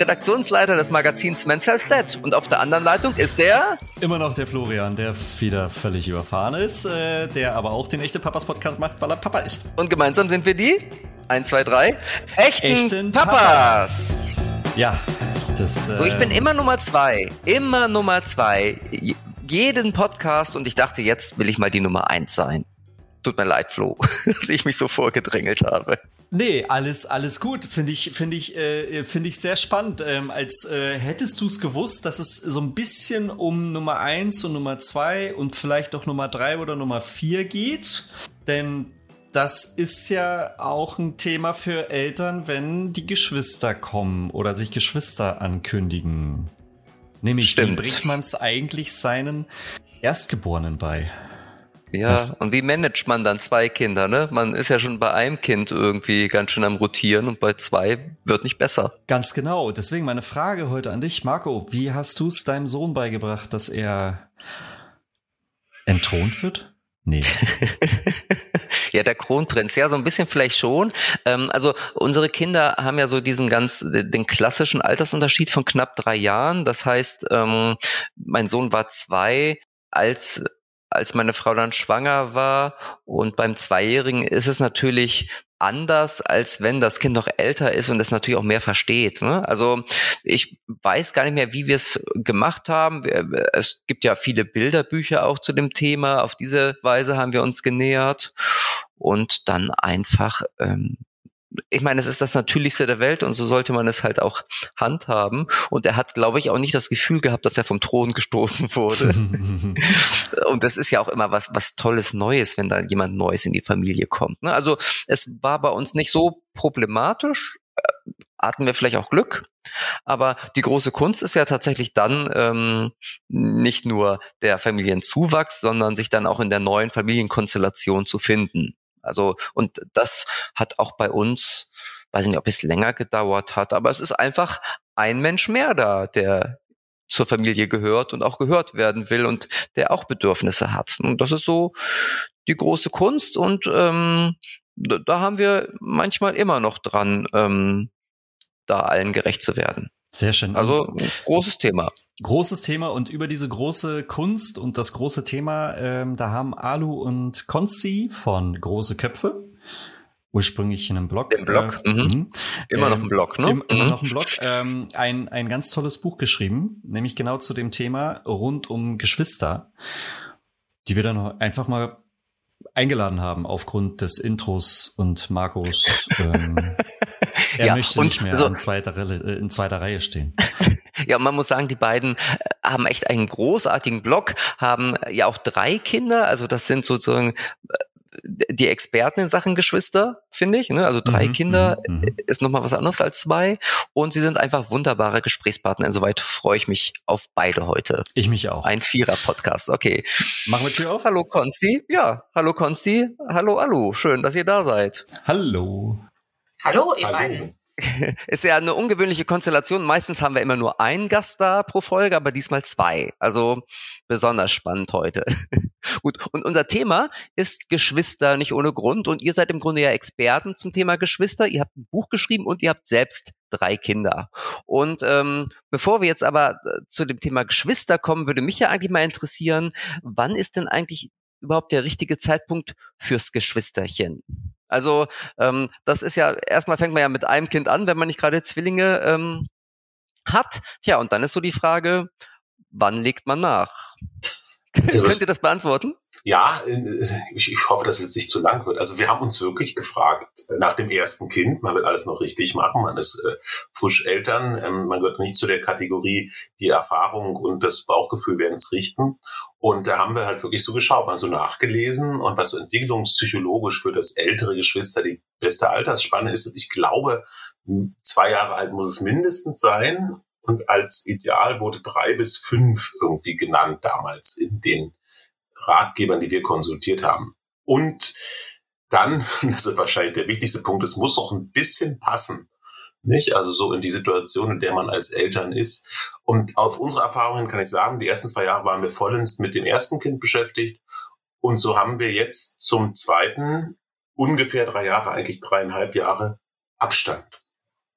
Redaktionsleiter des Magazins Men's Health Dead. Und auf der anderen Leitung ist der... Immer noch der Florian, der wieder völlig überfahren ist, äh, der aber auch den Echte Papas Podcast macht, weil er Papa ist. Und gemeinsam sind wir die... 1, 2, 3. Echten, Echten Papas. Papas. Ja, das. Äh so, ich bin immer Nummer zwei. Immer Nummer zwei. Jeden Podcast und ich dachte, jetzt will ich mal die Nummer eins sein. Tut mir leid, Flo, dass ich mich so vorgedrängelt habe. Nee, alles, alles gut. Finde ich, finde ich, äh, finde ich sehr spannend. Ähm, als äh, hättest du es gewusst, dass es so ein bisschen um Nummer eins und Nummer zwei und vielleicht auch Nummer drei oder Nummer vier geht. Denn das ist ja auch ein Thema für Eltern, wenn die Geschwister kommen oder sich Geschwister ankündigen. Nämlich, Stimmt. wie bringt man es eigentlich seinen Erstgeborenen bei? Ja, Was? und wie managt man dann zwei Kinder, ne? Man ist ja schon bei einem Kind irgendwie ganz schön am Rotieren und bei zwei wird nicht besser. Ganz genau. Deswegen meine Frage heute an dich, Marco. Wie hast du es deinem Sohn beigebracht, dass er entthront wird? Nee. ja, der Kronprinz, ja, so ein bisschen vielleicht schon. Ähm, also unsere Kinder haben ja so diesen ganz, den klassischen Altersunterschied von knapp drei Jahren. Das heißt, ähm, mein Sohn war zwei, als als meine Frau dann schwanger war. Und beim Zweijährigen ist es natürlich anders, als wenn das Kind noch älter ist und es natürlich auch mehr versteht. Ne? Also ich weiß gar nicht mehr, wie wir es gemacht haben. Es gibt ja viele Bilderbücher auch zu dem Thema. Auf diese Weise haben wir uns genähert und dann einfach ähm, ich meine, es ist das Natürlichste der Welt und so sollte man es halt auch handhaben. Und er hat, glaube ich, auch nicht das Gefühl gehabt, dass er vom Thron gestoßen wurde. und das ist ja auch immer was, was Tolles Neues, wenn da jemand Neues in die Familie kommt. Ne? Also es war bei uns nicht so problematisch. Äh, hatten wir vielleicht auch Glück. Aber die große Kunst ist ja tatsächlich dann ähm, nicht nur der Familienzuwachs, sondern sich dann auch in der neuen Familienkonstellation zu finden. Also, und das hat auch bei uns, weiß nicht, ob es länger gedauert hat, aber es ist einfach ein Mensch mehr da, der zur Familie gehört und auch gehört werden will und der auch Bedürfnisse hat. Und das ist so die große Kunst und ähm, da haben wir manchmal immer noch dran, ähm, da allen gerecht zu werden. Sehr schön. Also großes Thema. Großes Thema und über diese große Kunst und das große Thema, ähm, da haben Alu und Konzi von Große Köpfe ursprünglich in einem Blog. Im Blog, äh, mhm. mhm. Immer ähm, noch ein Blog, ne? Im, immer mhm. noch ein Blog. Ähm, ein, ein ganz tolles Buch geschrieben, nämlich genau zu dem Thema rund um Geschwister, die wir dann einfach mal eingeladen haben aufgrund des Intros und Marcos. Ähm, er ja, möchte nicht mehr so, in, zweiter, äh, in zweiter Reihe stehen. Ja, man muss sagen, die beiden äh, haben echt einen großartigen Blog, haben ja auch drei Kinder, also das sind sozusagen äh, die Experten in Sachen Geschwister, finde ich. Ne? Also drei mhm, Kinder mhm, mhm. ist nochmal was anderes als zwei. Und sie sind einfach wunderbare Gesprächspartner. Insoweit freue ich mich auf beide heute. Ich mich auch. Ein Vierer-Podcast, okay. Machen wir Tür auf? Hallo Konsti. Ja, hallo Konsti. Hallo Alu. Schön, dass ihr da seid. Hallo. Hallo, ihr beiden. Ist ja eine ungewöhnliche Konstellation. Meistens haben wir immer nur einen Gast da pro Folge, aber diesmal zwei. Also besonders spannend heute. Gut, und unser Thema ist Geschwister nicht ohne Grund. Und ihr seid im Grunde ja Experten zum Thema Geschwister. Ihr habt ein Buch geschrieben und ihr habt selbst drei Kinder. Und ähm, bevor wir jetzt aber äh, zu dem Thema Geschwister kommen, würde mich ja eigentlich mal interessieren, wann ist denn eigentlich überhaupt der richtige Zeitpunkt fürs Geschwisterchen? Also ähm, das ist ja, erstmal fängt man ja mit einem Kind an, wenn man nicht gerade Zwillinge ähm, hat. Tja, und dann ist so die Frage, wann legt man nach? Also Könnt ihr das beantworten? Ja, ich, ich hoffe, dass es jetzt nicht zu lang wird. Also wir haben uns wirklich gefragt, nach dem ersten Kind, man will alles noch richtig machen, man ist äh, frisch Eltern, ähm, man gehört nicht zu der Kategorie, die Erfahrung und das Bauchgefühl werden es richten. Und da haben wir halt wirklich so geschaut, mal so nachgelesen und was so entwicklungspsychologisch für das ältere Geschwister die beste Altersspanne ist. Ich glaube, zwei Jahre alt muss es mindestens sein. Und als Ideal wurde drei bis fünf irgendwie genannt damals in den Ratgebern, die wir konsultiert haben. Und dann, das ist wahrscheinlich der wichtigste Punkt, es muss auch ein bisschen passen. Nicht? Also so in die Situation, in der man als Eltern ist. Und auf unsere Erfahrungen kann ich sagen, die ersten zwei Jahre waren wir vollends mit dem ersten Kind beschäftigt. Und so haben wir jetzt zum zweiten ungefähr drei Jahre, eigentlich dreieinhalb Jahre Abstand.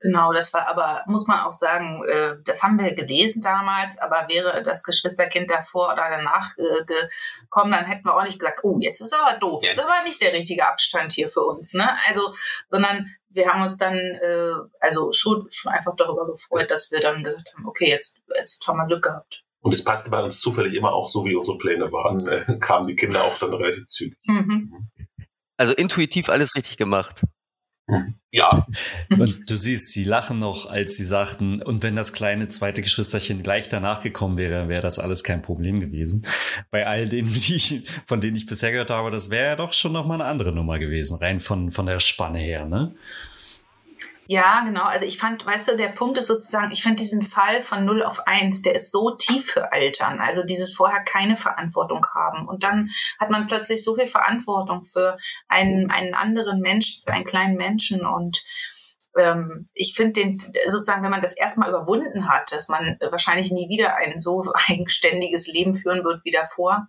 Genau, das war aber, muss man auch sagen, äh, das haben wir gelesen damals, aber wäre das Geschwisterkind davor oder danach äh, gekommen, dann hätten wir auch nicht gesagt, oh, jetzt ist aber doof, ja. ist aber nicht der richtige Abstand hier für uns, ne? Also, sondern wir haben uns dann äh, also schon, schon einfach darüber gefreut, dass wir dann gesagt haben, okay, jetzt, jetzt haben wir Glück gehabt. Und es passte bei uns zufällig immer auch so, wie unsere Pläne waren, äh, kamen die Kinder auch dann relativ zügig. Mhm. Also intuitiv alles richtig gemacht. Ja. Und du siehst, sie lachen noch, als sie sagten, und wenn das kleine zweite Geschwisterchen gleich danach gekommen wäre, wäre das alles kein Problem gewesen. Bei all denen, die ich, von denen ich bisher gehört habe, das wäre ja doch schon noch mal eine andere Nummer gewesen, rein von, von der Spanne her, ne? Ja, genau. Also ich fand, weißt du, der Punkt ist sozusagen, ich fand diesen Fall von 0 auf 1, der ist so tief für Eltern. Also dieses vorher keine Verantwortung haben. Und dann hat man plötzlich so viel Verantwortung für einen, einen anderen Menschen, für einen kleinen Menschen. Und ähm, ich finde den, sozusagen, wenn man das erstmal überwunden hat, dass man wahrscheinlich nie wieder ein so eigenständiges Leben führen wird wie davor,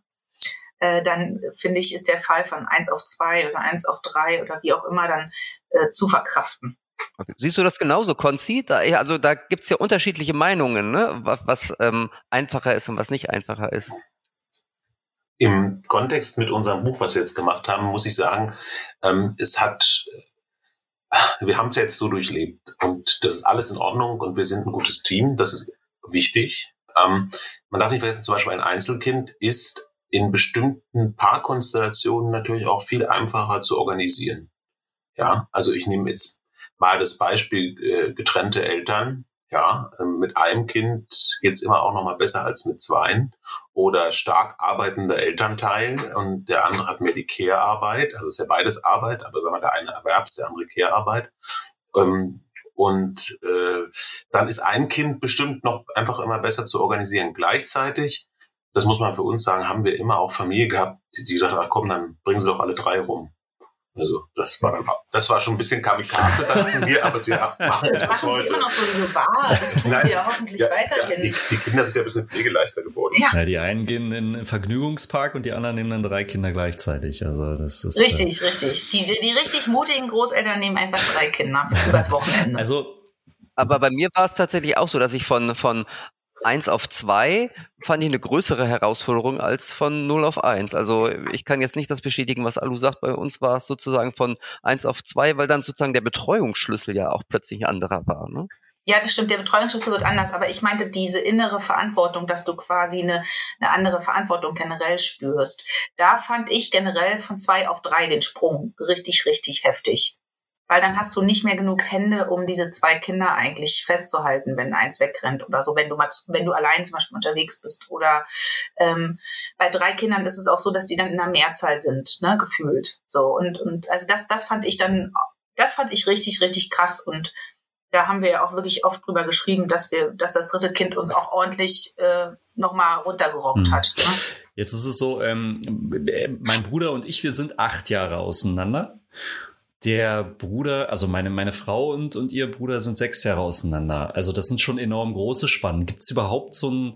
äh, dann finde ich, ist der Fall von 1 auf 2 oder 1 auf 3 oder wie auch immer dann äh, zu verkraften. Okay. Siehst du das genauso, Konzi? Da, also da gibt's ja unterschiedliche Meinungen, ne? was, was ähm, einfacher ist und was nicht einfacher ist. Im Kontext mit unserem Buch, was wir jetzt gemacht haben, muss ich sagen, ähm, es hat, äh, wir haben es jetzt so durchlebt und das ist alles in Ordnung und wir sind ein gutes Team, das ist wichtig. Ähm, man darf nicht vergessen, zum Beispiel ein Einzelkind ist in bestimmten Paarkonstellationen natürlich auch viel einfacher zu organisieren. Ja, also ich nehme jetzt mal das Beispiel äh, getrennte Eltern. Ja, ähm, mit einem Kind geht's immer auch noch mal besser als mit zweien. Oder stark arbeitender Elternteil und der andere hat mehr die Care-Arbeit. Also ist ja beides Arbeit, aber sagen wir, der eine Erwerbs-, der andere Care-Arbeit. Ähm, und äh, dann ist ein Kind bestimmt noch einfach immer besser zu organisieren. Gleichzeitig, das muss man für uns sagen, haben wir immer auch Familie gehabt, die, gesagt haben, komm, dann bringen sie doch alle drei rum. Also das war dann, das war schon ein bisschen Kamikaze, dachten wir, aber sie machen es Das machen sie immer noch so wahr. Das tun Nein, wir hoffentlich ja, weiterhin. Ja, die, die, Kinder sind ja ein bisschen pflegeleichter geworden. Ja. ja. die einen gehen in den Vergnügungspark und die anderen nehmen dann drei Kinder gleichzeitig. Also das ist richtig, äh, richtig. Die, die richtig mutigen Großeltern nehmen einfach drei Kinder übers Wochenende. Also aber bei mir war es tatsächlich auch so, dass ich von, von eins auf zwei fand ich eine größere Herausforderung als von 0 auf 1. Also ich kann jetzt nicht das bestätigen, was Alu sagt. Bei uns war es sozusagen von 1 auf 2, weil dann sozusagen der Betreuungsschlüssel ja auch plötzlich ein anderer war. Ne? Ja, das stimmt, der Betreuungsschlüssel wird anders, aber ich meinte diese innere Verantwortung, dass du quasi eine, eine andere Verantwortung generell spürst. Da fand ich generell von zwei auf drei den Sprung richtig, richtig heftig weil dann hast du nicht mehr genug Hände, um diese zwei Kinder eigentlich festzuhalten, wenn eins wegrennt oder so, wenn du mal, wenn du allein zum Beispiel unterwegs bist. Oder ähm, bei drei Kindern ist es auch so, dass die dann in der Mehrzahl sind, ne, gefühlt. So und und also das das fand ich dann, das fand ich richtig richtig krass und da haben wir ja auch wirklich oft drüber geschrieben, dass wir, dass das dritte Kind uns auch ordentlich äh, nochmal runtergerockt mhm. hat. Ne? Jetzt ist es so, ähm, mein Bruder und ich, wir sind acht Jahre auseinander der Bruder, also meine, meine Frau und, und ihr Bruder sind sechs Jahre auseinander. Also das sind schon enorm große Spannen. Gibt es überhaupt so einen,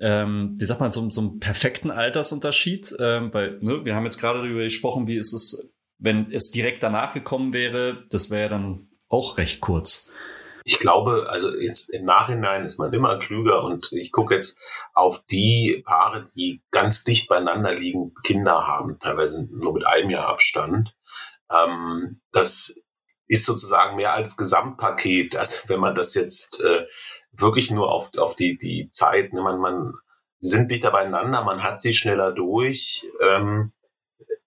ähm, wie sagt man, so, so einen perfekten Altersunterschied? Ähm, weil, ne, wir haben jetzt gerade darüber gesprochen, wie ist es, wenn es direkt danach gekommen wäre, das wäre ja dann auch recht kurz. Ich glaube, also jetzt im Nachhinein ist man immer klüger und ich gucke jetzt auf die Paare, die ganz dicht beieinander liegen, Kinder haben, teilweise nur mit einem Jahr Abstand. Ähm, das ist sozusagen mehr als Gesamtpaket. Also wenn man das jetzt äh, wirklich nur auf, auf die, die Zeit, ne, man, man sind dichter beieinander, man hat sie schneller durch. Ähm,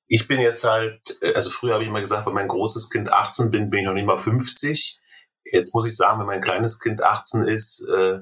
ich bin jetzt halt, äh, also früher habe ich mal gesagt, wenn mein großes Kind 18 bin, bin ich noch nicht mal 50. Jetzt muss ich sagen, wenn mein kleines Kind 18 ist, äh,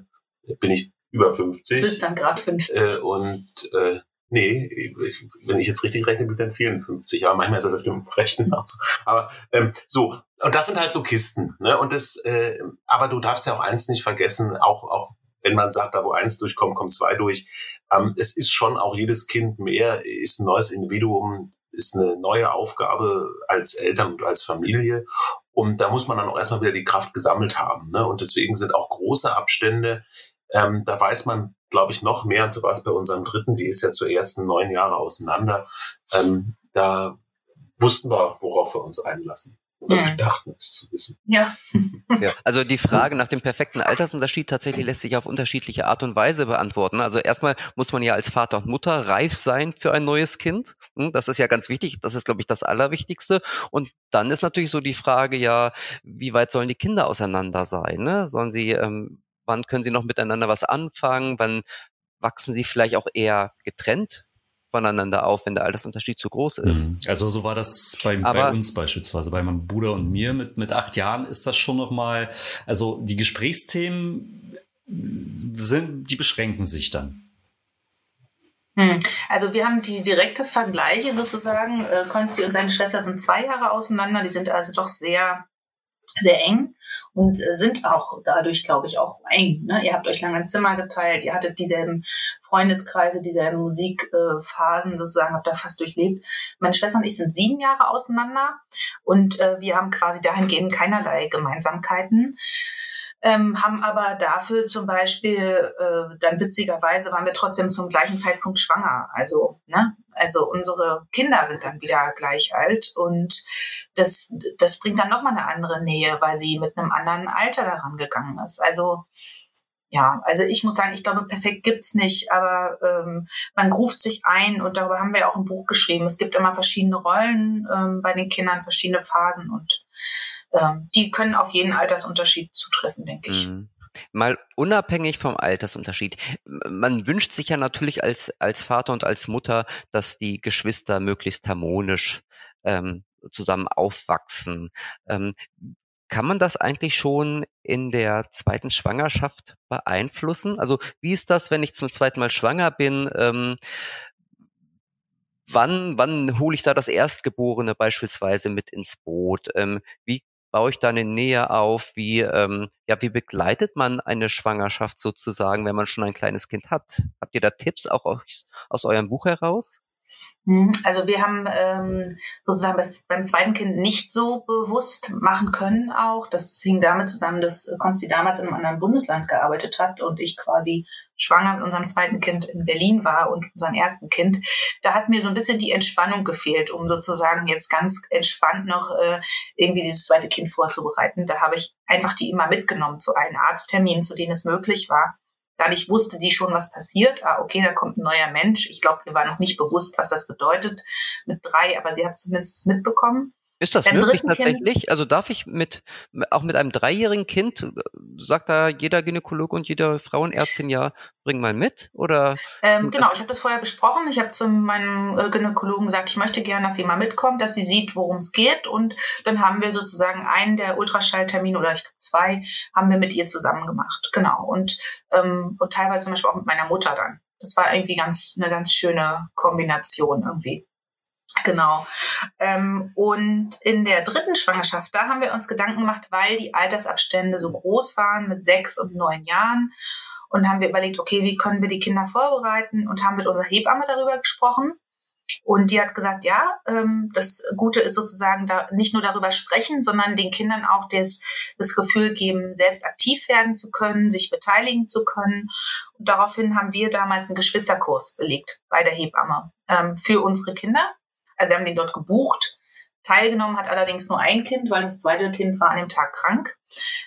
bin ich über 50. Du bist dann gerade 50. Äh, und äh, Nee, ich, wenn ich jetzt richtig rechne, bin ich dann 54. Aber manchmal ist das auf dem Rechnen auch so. Aber ähm, so, und das sind halt so Kisten. Ne? Und das, äh, aber du darfst ja auch eins nicht vergessen, auch, auch wenn man sagt, da wo eins durchkommt, kommt zwei durch. Ähm, es ist schon auch jedes Kind mehr, ist ein neues Individuum, ist eine neue Aufgabe als Eltern und als Familie. Und da muss man dann auch erstmal wieder die Kraft gesammelt haben. Ne? Und deswegen sind auch große Abstände, ähm, da weiß man glaube ich, noch mehr. Und so war es bei unserem dritten, die ist ja zu ersten neun Jahre auseinander. Ähm, da wussten wir, worauf wir uns einlassen. Oder ja. wir dachten es zu wissen. Ja. ja. Also die Frage nach dem perfekten Altersunterschied tatsächlich lässt sich auf unterschiedliche Art und Weise beantworten. Also erstmal muss man ja als Vater und Mutter reif sein für ein neues Kind. Hm, das ist ja ganz wichtig. Das ist, glaube ich, das Allerwichtigste. Und dann ist natürlich so die Frage, ja, wie weit sollen die Kinder auseinander sein? Ne? Sollen sie, ähm, wann können sie noch miteinander was anfangen? Wann wachsen sie vielleicht auch eher getrennt voneinander auf, wenn der Altersunterschied zu groß ist. Mhm. Also so war das bei, Aber, bei uns beispielsweise, bei meinem Bruder und mir mit, mit acht Jahren ist das schon nochmal, also die Gesprächsthemen sind, die beschränken sich dann. Hm. Also wir haben die direkte Vergleiche sozusagen. Äh, Konsti und seine Schwester sind zwei Jahre auseinander. Die sind also doch sehr sehr eng und äh, sind auch dadurch, glaube ich, auch eng. Ne? Ihr habt euch lange ein Zimmer geteilt, ihr hattet dieselben Freundeskreise, dieselben Musikphasen sozusagen, habt da fast durchlebt. Meine Schwester und ich sind sieben Jahre auseinander und äh, wir haben quasi dahingehend keinerlei Gemeinsamkeiten. Ähm, haben aber dafür zum Beispiel, äh, dann witzigerweise waren wir trotzdem zum gleichen Zeitpunkt schwanger. Also, ne? Also unsere Kinder sind dann wieder gleich alt und das, das bringt dann nochmal eine andere Nähe, weil sie mit einem anderen Alter daran gegangen ist. Also ja, also ich muss sagen, ich glaube, perfekt gibt's nicht, aber ähm, man ruft sich ein und darüber haben wir auch ein Buch geschrieben. Es gibt immer verschiedene Rollen ähm, bei den Kindern, verschiedene Phasen und ähm, die können auf jeden Altersunterschied zutreffen, denke ich. Mhm. Mal unabhängig vom Altersunterschied. Man wünscht sich ja natürlich als, als Vater und als Mutter, dass die Geschwister möglichst harmonisch ähm, zusammen aufwachsen. Ähm, kann man das eigentlich schon in der zweiten Schwangerschaft beeinflussen? Also wie ist das, wenn ich zum zweiten Mal schwanger bin? Ähm, wann, wann hole ich da das Erstgeborene beispielsweise mit ins Boot? Ähm, wie baue ich da eine Nähe auf? Wie, ähm, ja, wie begleitet man eine Schwangerschaft sozusagen, wenn man schon ein kleines Kind hat? Habt ihr da Tipps auch aus, aus eurem Buch heraus? Mhm. Also wir haben ähm, sozusagen das beim zweiten Kind nicht so bewusst machen können auch. Das hing damit zusammen, dass Konzi damals in einem anderen Bundesland gearbeitet hat und ich quasi schwanger mit unserem zweiten Kind in Berlin war und unserem ersten Kind. Da hat mir so ein bisschen die Entspannung gefehlt, um sozusagen jetzt ganz entspannt noch äh, irgendwie dieses zweite Kind vorzubereiten. Da habe ich einfach die immer mitgenommen zu allen Arztterminen, zu denen es möglich war Dadurch wusste die schon, was passiert. Ah, okay, da kommt ein neuer Mensch. Ich glaube, mir war noch nicht bewusst, was das bedeutet mit drei, aber sie hat zumindest mitbekommen. Ist das möglich tatsächlich? Kind, also darf ich mit, auch mit einem dreijährigen Kind, sagt da jeder Gynäkologe und jede Frauenärztin ja, bring mal mit? Oder? Ähm, genau, ich habe das vorher besprochen. Ich habe zu meinem äh, Gynäkologen gesagt, ich möchte gerne, dass sie mal mitkommt, dass sie sieht, worum es geht. Und dann haben wir sozusagen einen der Ultraschalltermine oder ich glaube zwei, haben wir mit ihr zusammen gemacht. Genau. Und, ähm, und teilweise zum Beispiel auch mit meiner Mutter dann. Das war irgendwie ganz, eine ganz schöne Kombination irgendwie. Genau. Ähm, und in der dritten Schwangerschaft, da haben wir uns Gedanken gemacht, weil die Altersabstände so groß waren mit sechs und neun Jahren. Und haben wir überlegt, okay, wie können wir die Kinder vorbereiten und haben mit unserer Hebamme darüber gesprochen. Und die hat gesagt, ja, ähm, das Gute ist sozusagen da nicht nur darüber sprechen, sondern den Kindern auch das, das Gefühl geben, selbst aktiv werden zu können, sich beteiligen zu können. Und daraufhin haben wir damals einen Geschwisterkurs belegt bei der Hebamme ähm, für unsere Kinder. Also wir haben den dort gebucht. Teilgenommen hat allerdings nur ein Kind, weil das zweite Kind war an dem Tag krank.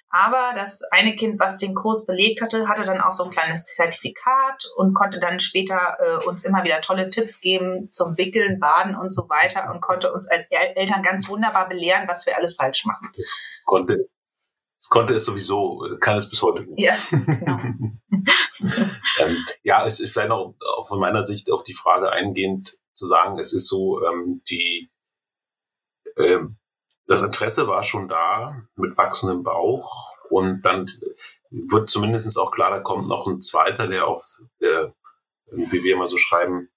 Aber das eine Kind, was den Kurs belegt hatte, hatte dann auch so ein kleines Zertifikat und konnte dann später äh, uns immer wieder tolle Tipps geben zum Wickeln, Baden und so weiter und konnte uns als Eltern ganz wunderbar belehren, was wir alles falsch machen. Das konnte, das konnte es sowieso, kann es bis heute nicht. Ja, genau. ähm, ja, es ist vielleicht noch von meiner Sicht auf die Frage eingehend, zu sagen, es ist so, ähm, die, ähm, das Interesse war schon da mit wachsendem Bauch und dann wird zumindest auch klar, da kommt noch ein zweiter, der auf der, wie wir immer so schreiben,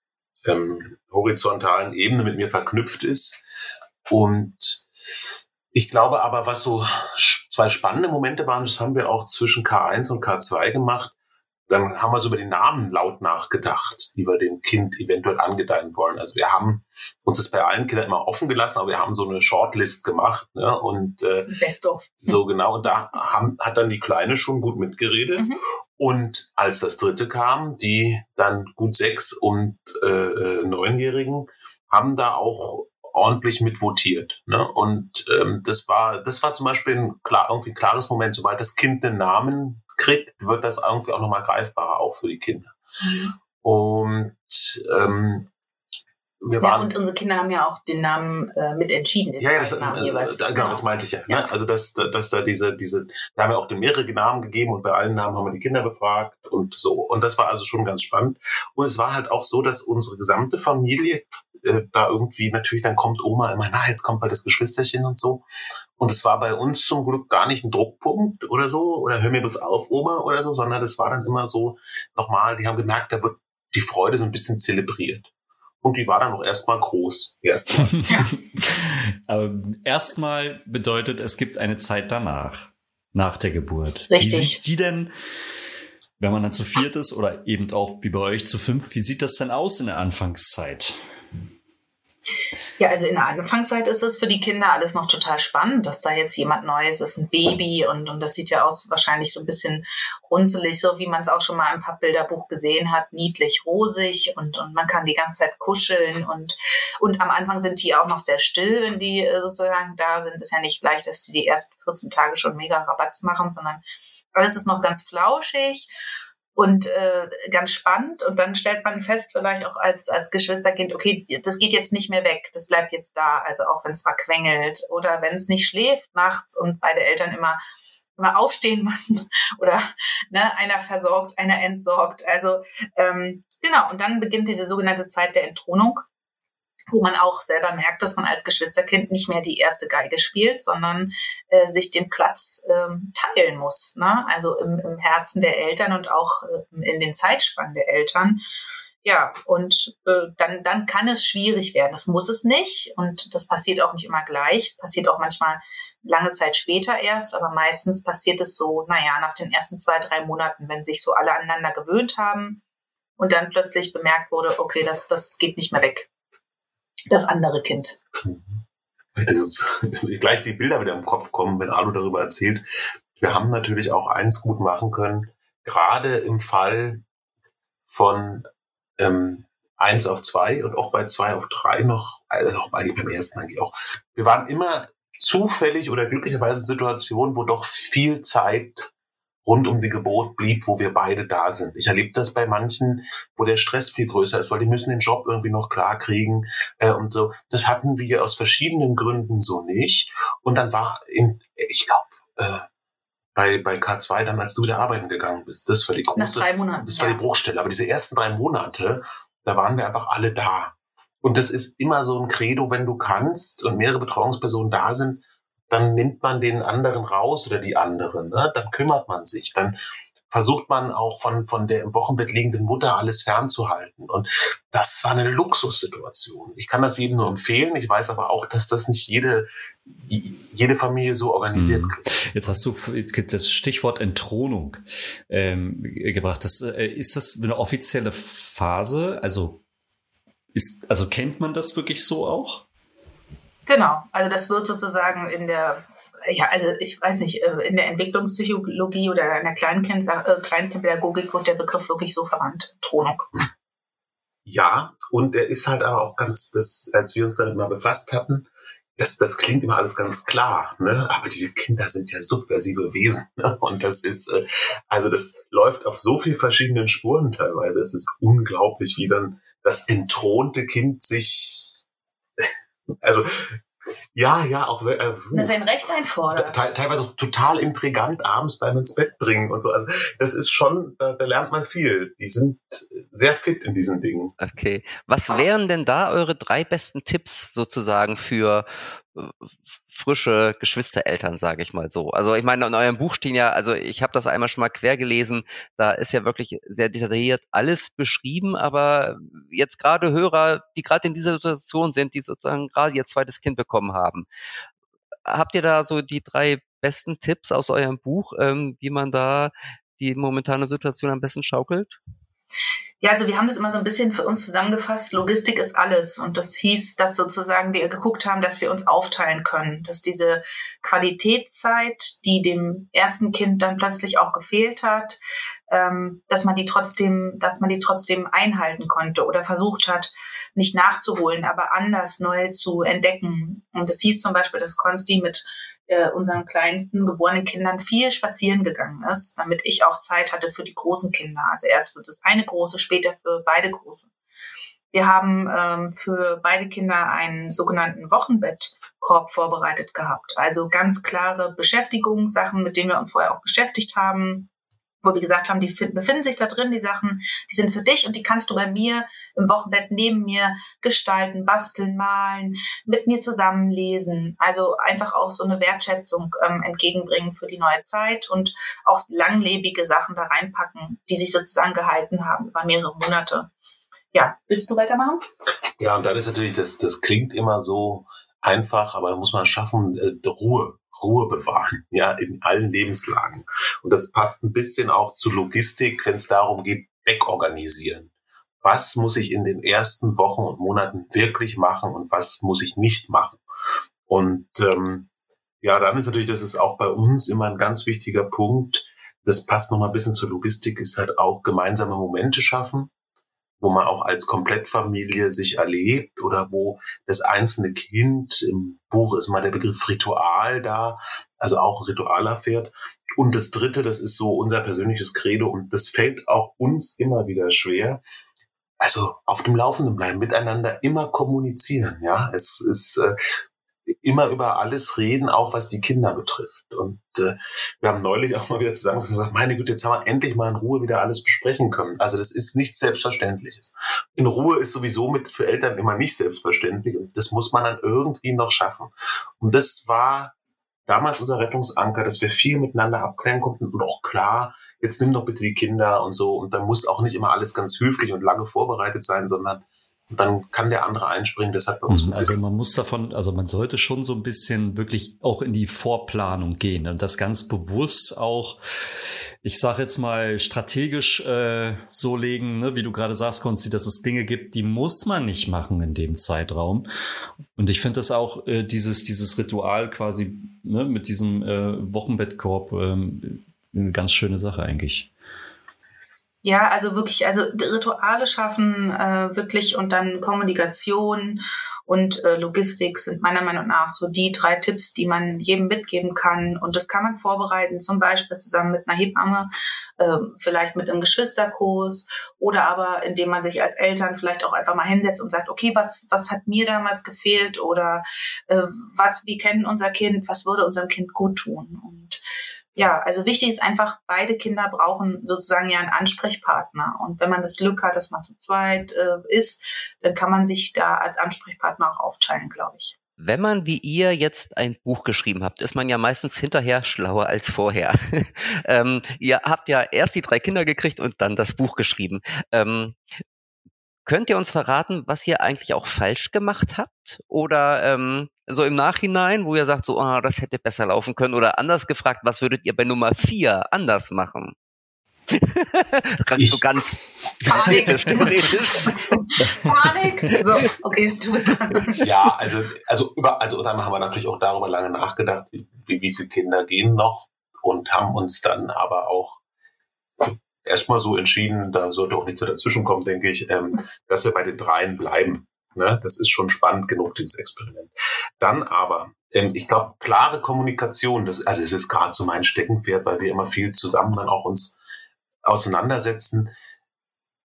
ähm, horizontalen Ebene mit mir verknüpft ist. Und ich glaube aber, was so zwei spannende Momente waren, das haben wir auch zwischen K1 und K2 gemacht, dann haben wir so über den Namen laut nachgedacht, die wir dem Kind eventuell angedeihen wollen. Also wir haben uns das bei allen Kindern immer offen gelassen, aber wir haben so eine Shortlist gemacht. Ne? Und äh, Best of. so genau, und da haben, hat dann die Kleine schon gut mitgeredet. Mhm. Und als das dritte kam, die dann gut sechs und äh, äh, neunjährigen, haben da auch ordentlich mitvotiert. Ne? Und ähm, das war, das war zum Beispiel ein klar, irgendwie ein klares Moment, sobald das Kind einen Namen kriegt, wird das irgendwie auch nochmal greifbarer auch für die Kinder. Mhm. Und ähm, wir waren, ja, und unsere Kinder haben ja auch den Namen äh, mitentschieden. Ja, ja, das, äh, jeweils. Da, genau, genau, das meinte ich ja. Ne? ja. Ne? Also, dass, dass da diese, diese, wir haben ja auch mehrere Namen gegeben und bei allen Namen haben wir die Kinder befragt und so. Und das war also schon ganz spannend. Und es war halt auch so, dass unsere gesamte Familie äh, da irgendwie, natürlich, dann kommt Oma immer, na, jetzt kommt bald das Geschwisterchen und so. Und es war bei uns zum Glück gar nicht ein Druckpunkt oder so, oder hör mir das auf, Oma oder so, sondern das war dann immer so, nochmal, die haben gemerkt, da wird die Freude so ein bisschen zelebriert. Und die war dann auch erstmal groß. Erstmal. Aber erstmal bedeutet, es gibt eine Zeit danach, nach der Geburt. Richtig. Wie sieht die denn, wenn man dann zu viert ist oder eben auch wie bei euch zu fünf, wie sieht das denn aus in der Anfangszeit? Ja, also in der Anfangszeit ist es für die Kinder alles noch total spannend, dass da jetzt jemand Neues ist, ein Baby und, und das sieht ja aus wahrscheinlich so ein bisschen runzelig, so wie man es auch schon mal im Pappbilderbuch gesehen hat, niedlich, rosig und, und man kann die ganze Zeit kuscheln und, und am Anfang sind die auch noch sehr still, wenn die äh, sozusagen da sind. Ist ja nicht gleich, dass die die ersten 14 Tage schon mega Rabatz machen, sondern alles ist noch ganz flauschig und äh, ganz spannend. Und dann stellt man fest, vielleicht auch als, als Geschwisterkind, okay, das geht jetzt nicht mehr weg, das bleibt jetzt da. Also auch wenn es mal quengelt oder wenn es nicht schläft nachts und beide Eltern immer immer aufstehen müssen oder ne, einer versorgt, einer entsorgt. Also ähm, genau, und dann beginnt diese sogenannte Zeit der Entthronung wo man auch selber merkt, dass man als Geschwisterkind nicht mehr die erste Geige spielt, sondern äh, sich den Platz ähm, teilen muss. Ne? Also im, im Herzen der Eltern und auch äh, in den Zeitspannen der Eltern. Ja, und äh, dann, dann kann es schwierig werden. Das muss es nicht. Und das passiert auch nicht immer gleich. Passiert auch manchmal lange Zeit später erst, aber meistens passiert es so, naja, nach den ersten zwei, drei Monaten, wenn sich so alle aneinander gewöhnt haben und dann plötzlich bemerkt wurde, okay, das, das geht nicht mehr weg das andere Kind. Das ist, gleich die Bilder wieder im Kopf kommen, wenn Alu darüber erzählt. Wir haben natürlich auch eins gut machen können, gerade im Fall von ähm, eins auf zwei und auch bei zwei auf drei noch, also auch bei, beim ersten eigentlich auch. Wir waren immer zufällig oder glücklicherweise in Situationen, wo doch viel Zeit rund um die Geburt blieb, wo wir beide da sind. Ich erlebe das bei manchen, wo der Stress viel größer ist, weil die müssen den Job irgendwie noch klar kriegen äh, und so. Das hatten wir aus verschiedenen Gründen so nicht. Und dann war, in, ich glaube, äh, bei, bei K2 dann, als du wieder arbeiten gegangen bist, das war die große, Nach drei Monaten, das war ja. die Bruchstelle. Aber diese ersten drei Monate, da waren wir einfach alle da. Und das ist immer so ein Credo, wenn du kannst und mehrere Betreuungspersonen da sind, dann nimmt man den anderen raus oder die anderen, ne? dann kümmert man sich, dann versucht man auch von, von der im Wochenbett liegenden Mutter alles fernzuhalten. Und das war eine Luxussituation. Ich kann das jedem nur empfehlen. Ich weiß aber auch, dass das nicht jede, jede Familie so organisiert mhm. Jetzt hast du das Stichwort Entthronung ähm, gebracht. Das, äh, ist das eine offizielle Phase? Also, ist, also kennt man das wirklich so auch? Genau, also das wird sozusagen in der, ja, also ich weiß nicht, äh, in der Entwicklungspsychologie oder in der Kleinkind, äh, Kleinkindpädagogik wird der Begriff wirklich so verwandt, Thronung. Ja, und er ist halt aber auch ganz, das, als wir uns damit mal befasst hatten, das, das klingt immer alles ganz klar, ne? aber diese Kinder sind ja subversive Wesen. Ne? Und das ist, äh, also das läuft auf so vielen verschiedenen Spuren teilweise. Es ist unglaublich, wie dann das entthronte Kind sich also ja, ja, auch äh, das sein Recht einfordert. Te teilweise auch total intrigant abends beim ins Bett bringen und so. Also das ist schon, da, da lernt man viel. Die sind sehr fit in diesen Dingen. Okay. Was wären denn da eure drei besten Tipps sozusagen für frische Geschwistereltern, sage ich mal so. Also ich meine, in eurem Buch stehen ja, also ich habe das einmal schon mal quer gelesen, da ist ja wirklich sehr detailliert alles beschrieben, aber jetzt gerade Hörer, die gerade in dieser Situation sind, die sozusagen gerade ihr zweites Kind bekommen haben, habt ihr da so die drei besten Tipps aus eurem Buch, ähm, wie man da die momentane Situation am besten schaukelt? Ja, also wir haben das immer so ein bisschen für uns zusammengefasst. Logistik ist alles. Und das hieß, dass sozusagen wir geguckt haben, dass wir uns aufteilen können. Dass diese Qualitätszeit, die dem ersten Kind dann plötzlich auch gefehlt hat, ähm, dass man die trotzdem, dass man die trotzdem einhalten konnte oder versucht hat, nicht nachzuholen, aber anders neu zu entdecken. Und es hieß zum Beispiel, dass Konsti mit äh, unseren kleinsten geborenen Kindern viel spazieren gegangen ist, damit ich auch Zeit hatte für die großen Kinder. Also erst für das eine große, später für beide große. Wir haben ähm, für beide Kinder einen sogenannten Wochenbettkorb vorbereitet gehabt. Also ganz klare Beschäftigungssachen, mit denen wir uns vorher auch beschäftigt haben wo wir gesagt haben, die befinden sich da drin, die Sachen, die sind für dich und die kannst du bei mir im Wochenbett neben mir gestalten, basteln, malen, mit mir zusammenlesen. Also einfach auch so eine Wertschätzung ähm, entgegenbringen für die neue Zeit und auch langlebige Sachen da reinpacken, die sich sozusagen gehalten haben über mehrere Monate. Ja, willst du weitermachen? Ja, und dann ist natürlich, das, das klingt immer so einfach, aber da muss man schaffen, äh, Ruhe Ruhe bewahren, ja, in allen Lebenslagen. Und das passt ein bisschen auch zu Logistik, wenn es darum geht, wegorganisieren. Was muss ich in den ersten Wochen und Monaten wirklich machen und was muss ich nicht machen? Und ähm, ja, dann ist natürlich, das ist auch bei uns immer ein ganz wichtiger Punkt. Das passt nochmal ein bisschen zur Logistik, ist halt auch gemeinsame Momente schaffen wo man auch als Komplettfamilie sich erlebt oder wo das einzelne Kind, im Buch ist mal der Begriff Ritual da, also auch Ritual erfährt. Und das dritte, das ist so unser persönliches Credo und das fällt auch uns immer wieder schwer. Also auf dem Laufenden bleiben, miteinander immer kommunizieren, ja. Es ist, äh, immer über alles reden, auch was die Kinder betrifft. Und äh, wir haben neulich auch mal wieder zusammen gesagt, meine Güte, jetzt haben wir endlich mal in Ruhe wieder alles besprechen können. Also das ist nichts Selbstverständliches. In Ruhe ist sowieso mit für Eltern immer nicht selbstverständlich und das muss man dann irgendwie noch schaffen. Und das war damals unser Rettungsanker, dass wir viel miteinander abklären konnten und auch klar, jetzt nimm doch bitte die Kinder und so. Und da muss auch nicht immer alles ganz höflich und lange vorbereitet sein, sondern dann kann der andere einspringen. Das hat bei uns. Mhm. Also man muss davon, also man sollte schon so ein bisschen wirklich auch in die Vorplanung gehen und das ganz bewusst auch, ich sage jetzt mal strategisch äh, so legen, ne, wie du gerade sagst, Konsti, dass es Dinge gibt, die muss man nicht machen in dem Zeitraum. Und ich finde das auch äh, dieses dieses Ritual quasi ne, mit diesem äh, Wochenbettkorb äh, eine ganz schöne Sache eigentlich. Ja, also wirklich, also Rituale schaffen äh, wirklich und dann Kommunikation und äh, Logistik sind meiner Meinung nach so die drei Tipps, die man jedem mitgeben kann. Und das kann man vorbereiten, zum Beispiel zusammen mit einer Hebamme, äh, vielleicht mit einem Geschwisterkurs oder aber indem man sich als Eltern vielleicht auch einfach mal hinsetzt und sagt, okay, was, was hat mir damals gefehlt oder äh, was, wie kennen unser Kind, was würde unserem Kind gut tun? Und ja, also wichtig ist einfach, beide Kinder brauchen sozusagen ja einen Ansprechpartner. Und wenn man das Glück hat, dass man zu zweit äh, ist, dann kann man sich da als Ansprechpartner auch aufteilen, glaube ich. Wenn man wie ihr jetzt ein Buch geschrieben habt, ist man ja meistens hinterher schlauer als vorher. ähm, ihr habt ja erst die drei Kinder gekriegt und dann das Buch geschrieben. Ähm, Könnt ihr uns verraten, was ihr eigentlich auch falsch gemacht habt? Oder ähm, so im Nachhinein, wo ihr sagt, so, oh, das hätte besser laufen können? Oder anders gefragt, was würdet ihr bei Nummer vier anders machen? ich, so ganz Panik. theoretisch. Panik. So, okay, du bist dran. Ja, also, also über, also dann haben wir natürlich auch darüber lange nachgedacht, wie, wie viele Kinder gehen noch und haben uns dann aber auch erstmal so entschieden, da sollte auch nichts mehr dazwischen kommen, denke ich, ähm, dass wir bei den dreien bleiben. Ne? Das ist schon spannend genug, dieses Experiment. Dann aber, ähm, ich glaube, klare Kommunikation, das, also es ist gerade so mein Steckenpferd, weil wir immer viel zusammen dann auch uns auseinandersetzen.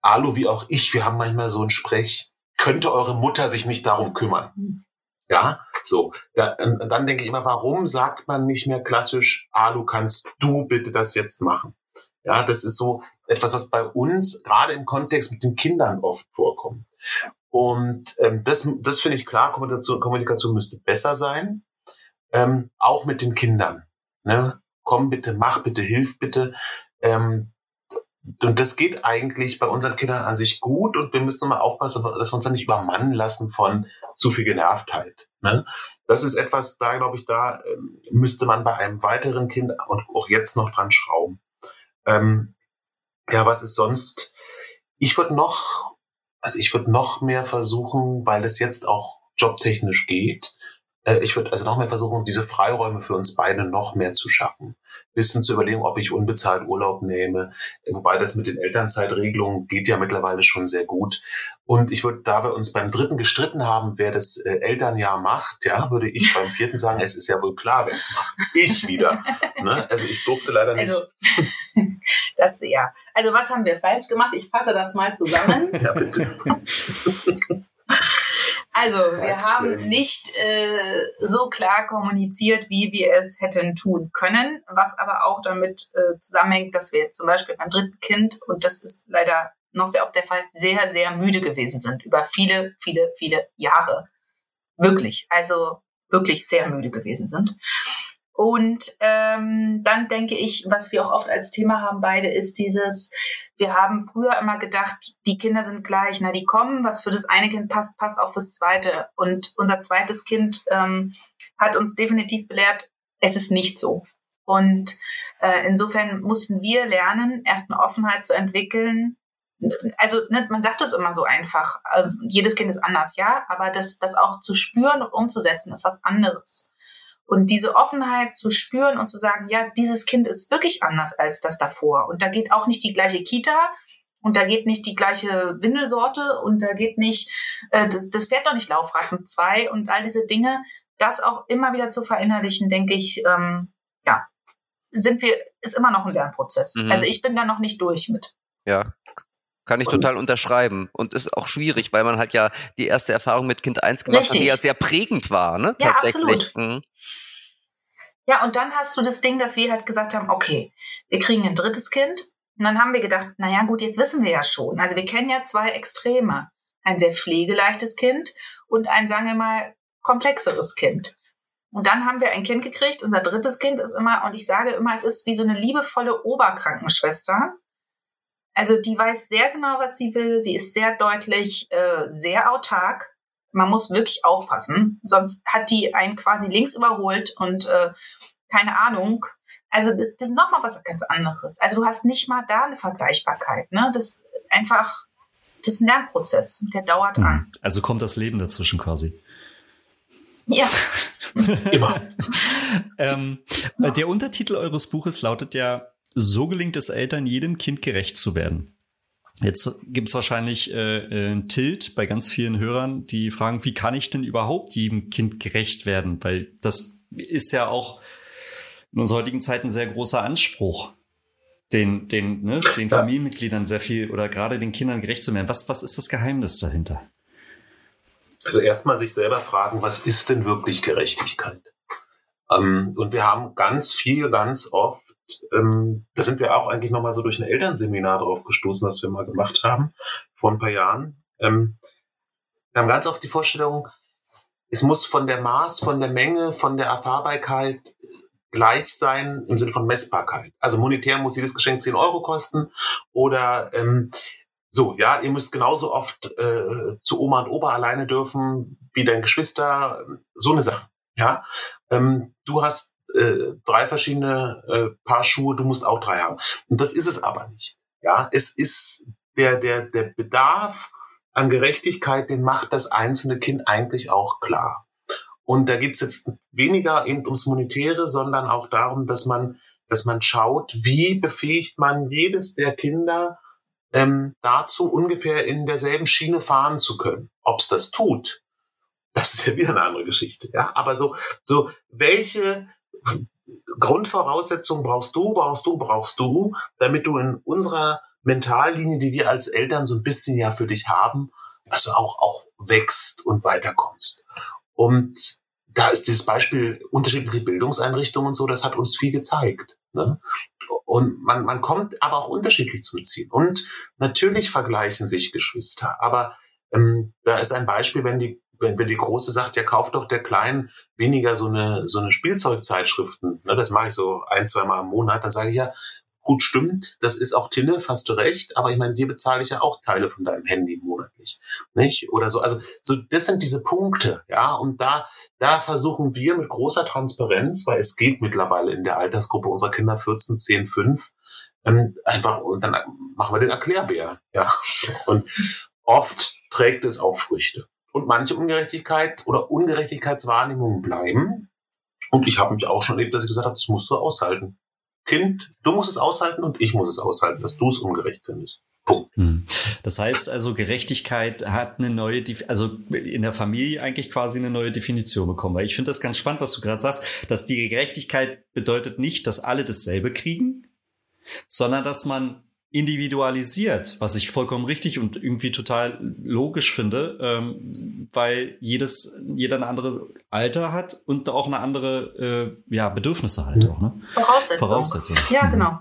Alu wie auch ich, wir haben manchmal so ein Sprech, könnte eure Mutter sich nicht darum kümmern? Ja, so. Da, dann denke ich immer, warum sagt man nicht mehr klassisch, Alu, kannst du bitte das jetzt machen? Ja, das ist so etwas, was bei uns gerade im Kontext mit den Kindern oft vorkommt. Und ähm, das, das finde ich klar, Kommunikation, Kommunikation müsste besser sein, ähm, auch mit den Kindern. Ne? Komm bitte, mach bitte, hilf bitte. Ähm, und das geht eigentlich bei unseren Kindern an sich gut und wir müssen mal aufpassen, dass wir uns dann nicht übermannen lassen von zu viel Genervtheit. Ne? Das ist etwas, da glaube ich, da ähm, müsste man bei einem weiteren Kind und auch jetzt noch dran schrauben. Ähm, ja, was ist sonst? Ich würde noch, also ich würde noch mehr versuchen, weil es jetzt auch jobtechnisch geht, äh, ich würde also noch mehr versuchen, diese Freiräume für uns beide noch mehr zu schaffen. Bisschen zu überlegen, ob ich unbezahlt Urlaub nehme. Wobei das mit den Elternzeitregelungen geht ja mittlerweile schon sehr gut. Und ich würde, da wir uns beim dritten gestritten haben, wer das äh, Elternjahr macht, ja, würde ich beim vierten sagen, es ist ja wohl klar, wer es macht. Ich wieder. Ne? Also ich durfte leider nicht. Also, das ja. Also was haben wir falsch gemacht? Ich fasse das mal zusammen. ja, bitte. Also, wir haben nicht äh, so klar kommuniziert, wie wir es hätten tun können, was aber auch damit äh, zusammenhängt, dass wir zum Beispiel beim dritten Kind, und das ist leider noch sehr oft der Fall, sehr, sehr müde gewesen sind über viele, viele, viele Jahre. Wirklich, also wirklich sehr müde gewesen sind. Und ähm, dann denke ich, was wir auch oft als Thema haben beide, ist dieses, wir haben früher immer gedacht, die Kinder sind gleich, na die kommen, was für das eine Kind passt, passt auch fürs zweite. Und unser zweites Kind ähm, hat uns definitiv belehrt, es ist nicht so. Und äh, insofern mussten wir lernen, erst eine Offenheit zu entwickeln. Also ne, man sagt es immer so einfach, äh, jedes Kind ist anders, ja, aber das, das auch zu spüren und umzusetzen, ist was anderes. Und diese Offenheit zu spüren und zu sagen, ja, dieses Kind ist wirklich anders als das davor. Und da geht auch nicht die gleiche Kita und da geht nicht die gleiche Windelsorte und da geht nicht, äh, das, das fährt noch nicht Laufrad mit zwei und all diese Dinge, das auch immer wieder zu verinnerlichen, denke ich, ähm, ja, sind wir, ist immer noch ein Lernprozess. Mhm. Also ich bin da noch nicht durch mit. Ja, kann ich total unterschreiben. Und ist auch schwierig, weil man halt ja die erste Erfahrung mit Kind 1 gemacht Richtig. hat, die ja sehr prägend war, ne? Ja, Tatsächlich. absolut. Mhm. Ja, und dann hast du das Ding, dass wir halt gesagt haben, okay, wir kriegen ein drittes Kind. Und dann haben wir gedacht, naja, gut, jetzt wissen wir ja schon. Also wir kennen ja zwei Extreme. Ein sehr pflegeleichtes Kind und ein, sagen wir mal, komplexeres Kind. Und dann haben wir ein Kind gekriegt. Unser drittes Kind ist immer, und ich sage immer, es ist wie so eine liebevolle Oberkrankenschwester also die weiß sehr genau, was sie will. Sie ist sehr deutlich, äh, sehr autark. Man muss wirklich aufpassen, sonst hat die einen quasi links überholt und äh, keine Ahnung. Also das ist nochmal was ganz anderes. Also du hast nicht mal da eine Vergleichbarkeit. Ne? Das ist einfach, das ist ein Lernprozess, der dauert hm. an. Also kommt das Leben dazwischen quasi. Ja. Immer. ähm, der Untertitel eures Buches lautet ja so gelingt es Eltern, jedem Kind gerecht zu werden. Jetzt gibt es wahrscheinlich äh, äh, ein Tilt bei ganz vielen Hörern, die fragen, wie kann ich denn überhaupt jedem Kind gerecht werden? Weil das ist ja auch in unserer heutigen Zeit ein sehr großer Anspruch, den, den, ne, den Familienmitgliedern sehr viel oder gerade den Kindern gerecht zu werden. Was, was ist das Geheimnis dahinter? Also erstmal sich selber fragen, was ist denn wirklich Gerechtigkeit? Ähm, und wir haben ganz viel, ganz oft ähm, da sind wir auch eigentlich nochmal so durch ein Elternseminar drauf gestoßen, das wir mal gemacht haben, vor ein paar Jahren. Ähm, wir haben ganz oft die Vorstellung, es muss von der Maß, von der Menge, von der Erfahrbarkeit gleich sein im Sinne von Messbarkeit. Also monetär muss jedes Geschenk 10 Euro kosten oder ähm, so, ja, ihr müsst genauso oft äh, zu Oma und Opa alleine dürfen wie dein Geschwister, so eine Sache. Ja, ähm, du hast äh, drei verschiedene äh, Paar Schuhe, du musst auch drei haben. Und das ist es aber nicht. Ja, es ist der, der, der Bedarf an Gerechtigkeit, den macht das einzelne Kind eigentlich auch klar. Und da geht's jetzt weniger eben ums Monetäre, sondern auch darum, dass man, dass man schaut, wie befähigt man jedes der Kinder ähm, dazu, ungefähr in derselben Schiene fahren zu können. Ob's das tut, das ist ja wieder eine andere Geschichte. Ja, aber so, so welche Grundvoraussetzungen brauchst du, brauchst du, brauchst du, damit du in unserer Mentallinie, die wir als Eltern so ein bisschen ja für dich haben, also auch, auch wächst und weiterkommst. Und da ist dieses Beispiel unterschiedliche Bildungseinrichtungen und so, das hat uns viel gezeigt. Ne? Und man, man kommt aber auch unterschiedlich zum Ziel. Und natürlich vergleichen sich Geschwister. Aber ähm, da ist ein Beispiel, wenn die wenn, wenn die Große sagt, ja, kauf doch der Kleinen weniger so eine, so eine Spielzeugzeitschriften, ne, das mache ich so ein, zwei Mal im Monat, dann sage ich ja, gut, stimmt, das ist auch Tinne, fast du recht, aber ich meine, dir bezahle ich ja auch Teile von deinem Handy monatlich, nicht? Oder so, also, so, das sind diese Punkte, ja, und da, da versuchen wir mit großer Transparenz, weil es geht mittlerweile in der Altersgruppe unserer Kinder 14, 10, 5, ähm, einfach, und dann machen wir den Erklärbär, ja, und oft trägt es auch Früchte. Und manche Ungerechtigkeit oder Ungerechtigkeitswahrnehmungen bleiben. Und ich habe mich auch schon erlebt, dass ich gesagt habe, das musst du aushalten. Kind, du musst es aushalten und ich muss es aushalten, dass du es ungerecht findest. Punkt. Hm. Das heißt also, Gerechtigkeit hat eine neue, also in der Familie eigentlich quasi eine neue Definition bekommen. Weil ich finde das ganz spannend, was du gerade sagst, dass die Gerechtigkeit bedeutet nicht, dass alle dasselbe kriegen, sondern dass man individualisiert, was ich vollkommen richtig und irgendwie total logisch finde, ähm, weil jedes, jeder eine andere Alter hat und auch eine andere äh, ja, Bedürfnisse halt auch. Ne? Voraussetzung. Voraussetzung. Ja, genau.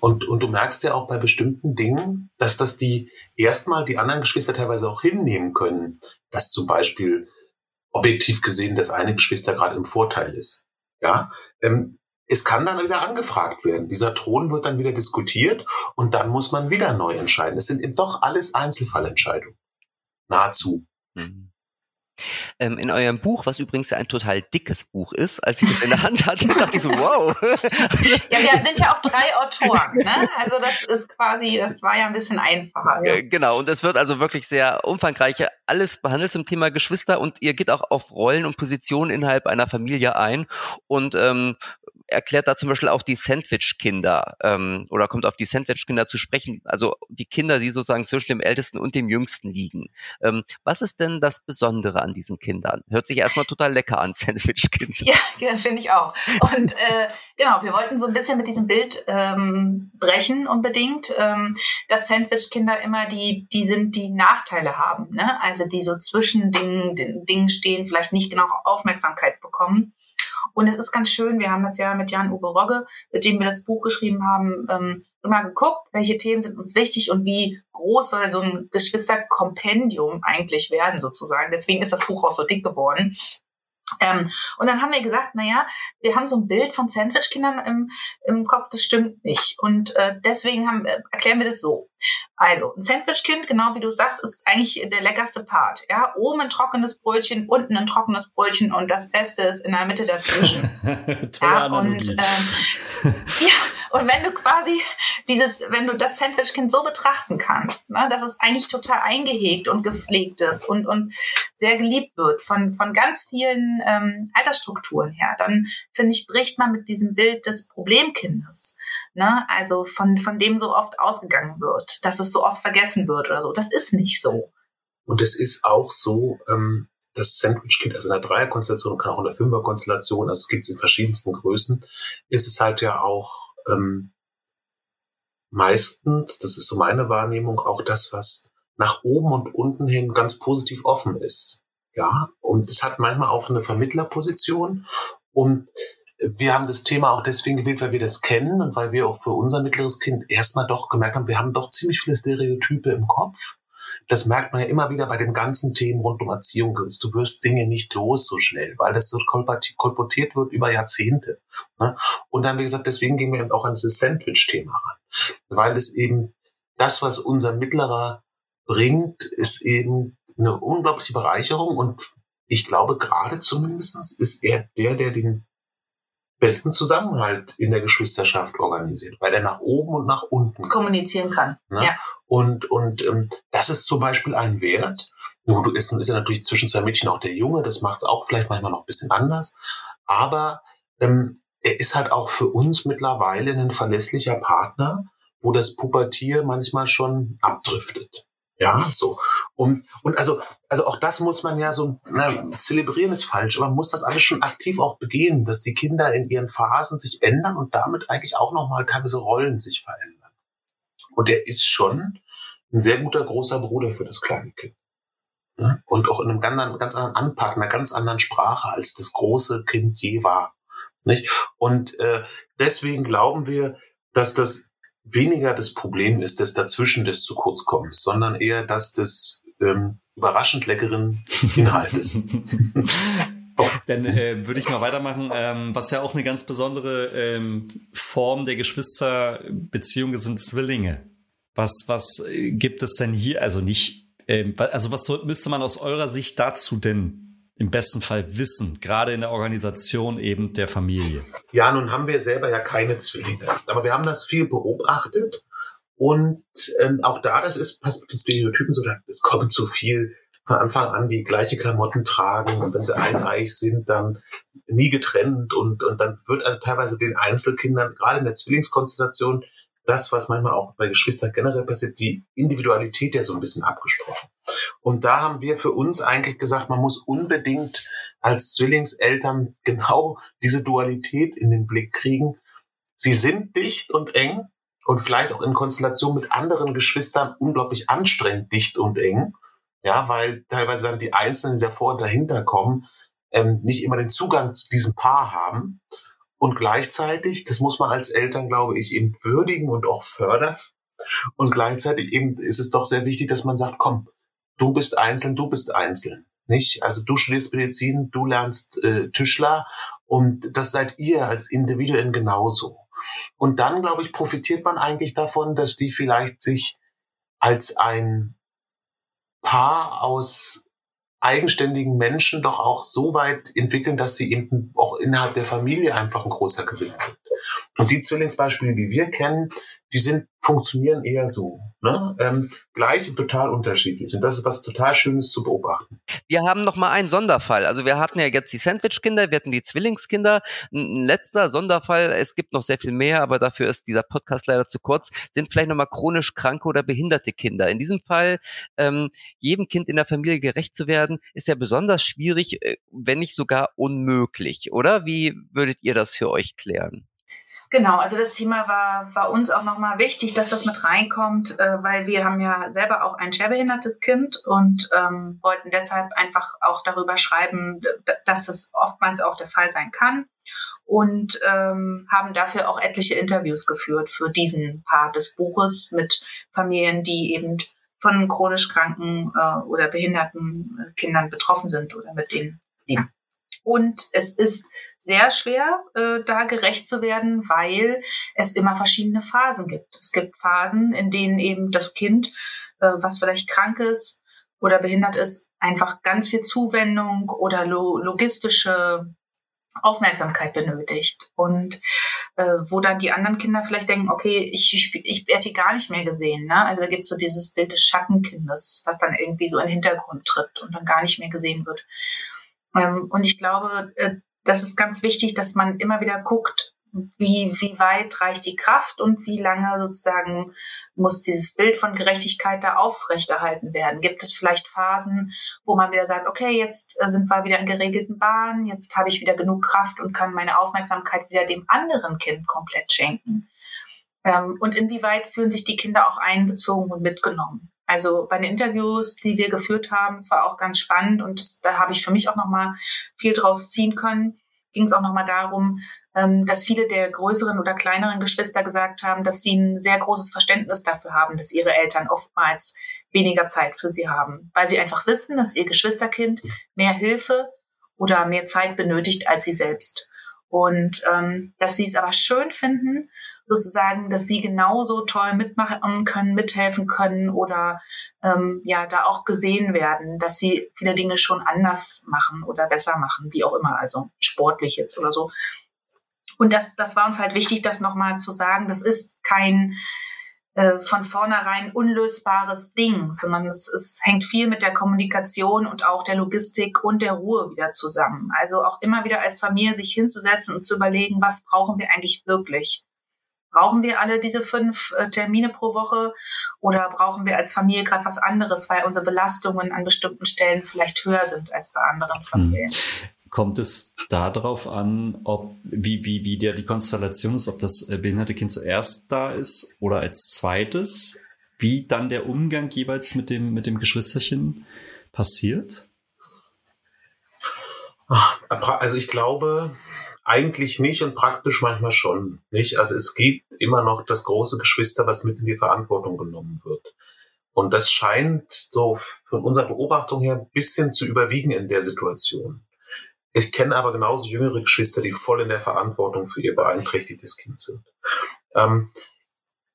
Und, und du merkst ja auch bei bestimmten Dingen, dass das die erstmal die anderen Geschwister teilweise auch hinnehmen können, dass zum Beispiel objektiv gesehen das eine Geschwister gerade im Vorteil ist. Ja, ähm, es kann dann wieder angefragt werden. Dieser Thron wird dann wieder diskutiert und dann muss man wieder neu entscheiden. Es sind eben doch alles Einzelfallentscheidungen. Nahezu. Mhm. Ähm, in eurem Buch, was übrigens ein total dickes Buch ist, als ich das in der Hand hatte, dachte ich so, wow. ja, wir sind ja auch drei Autoren, ne? Also das ist quasi, das war ja ein bisschen einfacher. Ja. Genau, und es wird also wirklich sehr umfangreich alles behandelt zum Thema Geschwister und ihr geht auch auf Rollen und Positionen innerhalb einer Familie ein und ähm, erklärt da zum Beispiel auch die Sandwich-Kinder ähm, oder kommt auf die Sandwich-Kinder zu sprechen, also die Kinder, die sozusagen zwischen dem Ältesten und dem Jüngsten liegen. Ähm, was ist denn das Besondere an diesen Kindern? Hört sich erstmal total lecker an, Sandwich-Kind. Ja, ja finde ich auch. Und äh, genau, wir wollten so ein bisschen mit diesem Bild ähm, brechen unbedingt, ähm, dass Sandwich-Kinder immer die, die sind, die Nachteile haben, ne? also die so zwischen den Dingen stehen, vielleicht nicht genau Aufmerksamkeit bekommen. Und es ist ganz schön, wir haben das ja mit Jan-Uwe Rogge, mit dem wir das Buch geschrieben haben, ähm, immer geguckt, welche Themen sind uns wichtig und wie groß soll so ein Geschwisterkompendium eigentlich werden sozusagen. Deswegen ist das Buch auch so dick geworden. Ähm, und dann haben wir gesagt, naja, wir haben so ein Bild von Sandwich-Kindern im, im Kopf, das stimmt nicht. Und äh, deswegen haben, äh, erklären wir das so. Also, ein Sandwich-Kind, genau wie du sagst, ist eigentlich der leckerste Part. Ja, oben ein trockenes Brötchen, unten ein trockenes Brötchen und das Beste ist in der Mitte dazwischen. ja, und ähm, ja, und wenn du quasi dieses, wenn du das Sandwich-Kind so betrachten kannst, ne, dass es eigentlich total eingehegt und gepflegt ist und, und sehr geliebt wird von, von ganz vielen ähm, Altersstrukturen her, dann finde ich, bricht man mit diesem Bild des Problemkindes. Ne? Also von, von dem so oft ausgegangen wird, dass es so oft vergessen wird oder so. Das ist nicht so. Und es ist auch so, ähm, das Sandwich-Kind, also in der Dreierkonstellation, kann auch in der Fünferkonstellation, also es gibt es in verschiedensten Größen, ist es halt ja auch ähm, meistens, das ist so meine Wahrnehmung, auch das, was nach oben und unten hin ganz positiv offen ist. Ja, und das hat manchmal auch eine Vermittlerposition. Und wir haben das Thema auch deswegen gewählt, weil wir das kennen und weil wir auch für unser mittleres Kind erstmal doch gemerkt haben, wir haben doch ziemlich viele Stereotype im Kopf das merkt man ja immer wieder bei den ganzen Themen rund um Erziehung. Du wirst Dinge nicht los so schnell, weil das so kolportiert wird über Jahrzehnte. Ne? Und dann, wie gesagt, deswegen gehen wir eben auch an dieses Sandwich-Thema ran. Weil es eben das, was unser Mittlerer bringt, ist eben eine unglaubliche Bereicherung und ich glaube, gerade zumindest ist er der, der den besten Zusammenhalt in der Geschwisterschaft organisiert, weil er nach oben und nach unten kommunizieren kann. Ne? Ja. Und, und ähm, das ist zum Beispiel ein Wert. Nun, du ist, ist ja natürlich zwischen zwei Mädchen auch der Junge, das macht es auch vielleicht manchmal noch ein bisschen anders. Aber ähm, er ist halt auch für uns mittlerweile ein verlässlicher Partner, wo das Pubertier manchmal schon abdriftet. Ja, so. Und, und also, also auch das muss man ja so, na, zelebrieren ist falsch, aber man muss das alles schon aktiv auch begehen, dass die Kinder in ihren Phasen sich ändern und damit eigentlich auch nochmal teilweise Rollen sich verändern. Und er ist schon ein sehr guter großer Bruder für das kleine Kind. Und auch in einem ganz, anderen, ganz anderen Anpacken, einer ganz anderen Sprache, als das große Kind je war. Nicht? Und äh, deswegen glauben wir, dass das weniger das Problem ist des dazwischen des zu kurz kommens, sondern eher das des ähm, überraschend leckeren Inhaltes. Oh. Dann äh, würde ich mal weitermachen. Ähm, was ja auch eine ganz besondere ähm, Form der Geschwisterbeziehung sind Zwillinge. Was, was äh, gibt es denn hier? Also nicht, ähm, also was müsste man aus eurer Sicht dazu denn im besten Fall wissen, gerade in der Organisation eben der Familie? Ja, nun haben wir selber ja keine Zwillinge, aber wir haben das viel beobachtet. Und ähm, auch da, das ist passt mit den Stereotypen so, es kommt zu viel von Anfang an die gleiche Klamotten tragen. Und wenn sie einreich sind, dann nie getrennt. Und, und dann wird also teilweise den Einzelkindern, gerade in der Zwillingskonstellation, das, was manchmal auch bei Geschwistern generell passiert, die Individualität ja so ein bisschen abgesprochen. Und da haben wir für uns eigentlich gesagt, man muss unbedingt als Zwillingseltern genau diese Dualität in den Blick kriegen. Sie sind dicht und eng und vielleicht auch in Konstellation mit anderen Geschwistern unglaublich anstrengend dicht und eng. Ja, weil teilweise dann die Einzelnen, die davor und dahinter kommen, ähm, nicht immer den Zugang zu diesem Paar haben. Und gleichzeitig, das muss man als Eltern, glaube ich, eben würdigen und auch fördern. Und gleichzeitig eben ist es doch sehr wichtig, dass man sagt, komm, du bist einzeln, du bist einzeln. Nicht? Also du studierst Medizin, du lernst äh, Tischler und das seid ihr als Individuen genauso. Und dann, glaube ich, profitiert man eigentlich davon, dass die vielleicht sich als ein Paar aus eigenständigen Menschen doch auch so weit entwickeln, dass sie eben auch innerhalb der Familie einfach ein großer Gewinn sind. Und die Zwillingsbeispiele, die wir kennen, die sind, funktionieren eher so. Ne? Ähm, gleich und total unterschiedlich. Und das ist was total Schönes zu beobachten. Wir haben noch mal einen Sonderfall. Also wir hatten ja jetzt die Sandwich-Kinder, wir hatten die Zwillingskinder. Ein letzter Sonderfall, es gibt noch sehr viel mehr, aber dafür ist dieser Podcast leider zu kurz, sind vielleicht noch mal chronisch kranke oder behinderte Kinder. In diesem Fall, ähm, jedem Kind in der Familie gerecht zu werden, ist ja besonders schwierig, äh, wenn nicht sogar unmöglich, oder? Wie würdet ihr das für euch klären? Genau, also das Thema war, war uns auch nochmal wichtig, dass das mit reinkommt, äh, weil wir haben ja selber auch ein schwerbehindertes Kind und ähm, wollten deshalb einfach auch darüber schreiben, dass es oftmals auch der Fall sein kann und ähm, haben dafür auch etliche Interviews geführt für diesen Part des Buches mit Familien, die eben von chronisch kranken äh, oder behinderten äh, Kindern betroffen sind oder mit denen leben. Und es ist sehr schwer, äh, da gerecht zu werden, weil es immer verschiedene Phasen gibt. Es gibt Phasen, in denen eben das Kind, äh, was vielleicht krank ist oder behindert ist, einfach ganz viel Zuwendung oder lo logistische Aufmerksamkeit benötigt. Und äh, wo dann die anderen Kinder vielleicht denken, okay, ich, ich, ich werde hier gar nicht mehr gesehen. Ne? Also da gibt es so dieses Bild des Schattenkindes, was dann irgendwie so in den Hintergrund tritt und dann gar nicht mehr gesehen wird. Ähm, und ich glaube, äh, das ist ganz wichtig, dass man immer wieder guckt, wie, wie weit reicht die Kraft und wie lange sozusagen muss dieses Bild von Gerechtigkeit da aufrechterhalten werden? Gibt es vielleicht Phasen, wo man wieder sagt, okay, jetzt äh, sind wir wieder in geregelten Bahnen, jetzt habe ich wieder genug Kraft und kann meine Aufmerksamkeit wieder dem anderen Kind komplett schenken? Ähm, und inwieweit fühlen sich die Kinder auch einbezogen und mitgenommen? Also bei den Interviews, die wir geführt haben, es war auch ganz spannend und das, da habe ich für mich auch noch mal viel draus ziehen können. Ging es auch noch mal darum, ähm, dass viele der größeren oder kleineren Geschwister gesagt haben, dass sie ein sehr großes Verständnis dafür haben, dass ihre Eltern oftmals weniger Zeit für sie haben, weil sie einfach wissen, dass ihr Geschwisterkind mehr Hilfe oder mehr Zeit benötigt als sie selbst. Und ähm, dass sie es aber schön finden, sozusagen, dass sie genauso toll mitmachen können, mithelfen können oder ähm, ja da auch gesehen werden, dass sie viele Dinge schon anders machen oder besser machen, wie auch immer, also sportlich jetzt oder so. Und das, das war uns halt wichtig, das nochmal zu sagen. Das ist kein äh, von vornherein unlösbares Ding, sondern es, es hängt viel mit der Kommunikation und auch der Logistik und der Ruhe wieder zusammen. Also auch immer wieder als Familie sich hinzusetzen und zu überlegen, was brauchen wir eigentlich wirklich? Brauchen wir alle diese fünf äh, Termine pro Woche oder brauchen wir als Familie gerade was anderes, weil unsere Belastungen an bestimmten Stellen vielleicht höher sind als bei anderen Familien? Hm. Kommt es darauf an, ob wie, wie, wie der die Konstellation ist, ob das äh, behinderte Kind zuerst da ist oder als zweites? Wie dann der Umgang jeweils mit dem, mit dem Geschwisterchen passiert? Also ich glaube, eigentlich nicht und praktisch manchmal schon. Nicht? Also es gibt immer noch das große Geschwister, was mit in die Verantwortung genommen wird. Und das scheint so von unserer Beobachtung her ein bisschen zu überwiegen in der Situation. Ich kenne aber genauso jüngere Geschwister, die voll in der Verantwortung für ihr beeinträchtigtes Kind sind. Ähm,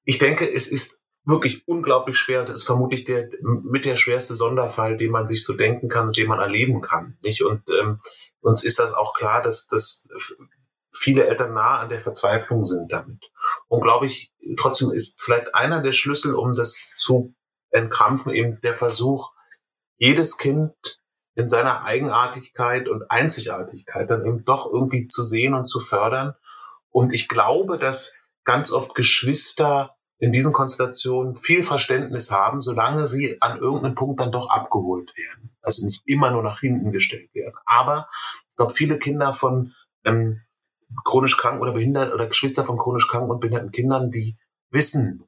ich denke, es ist wirklich unglaublich schwer und ist vermutlich der mit der schwerste Sonderfall, den man sich so denken kann und den man erleben kann. Nicht? Und ähm, uns ist das auch klar, dass, dass viele Eltern nah an der Verzweiflung sind damit. Und glaube ich, trotzdem ist vielleicht einer der Schlüssel, um das zu entkrampfen, eben der Versuch, jedes Kind in seiner Eigenartigkeit und Einzigartigkeit dann eben doch irgendwie zu sehen und zu fördern. Und ich glaube, dass ganz oft Geschwister in diesen Konstellationen viel Verständnis haben, solange sie an irgendeinem Punkt dann doch abgeholt werden. Also nicht immer nur nach hinten gestellt werden. Aber ich glaube, viele Kinder von ähm, chronisch krank oder behindert oder Geschwister von chronisch krank und behinderten Kindern, die wissen,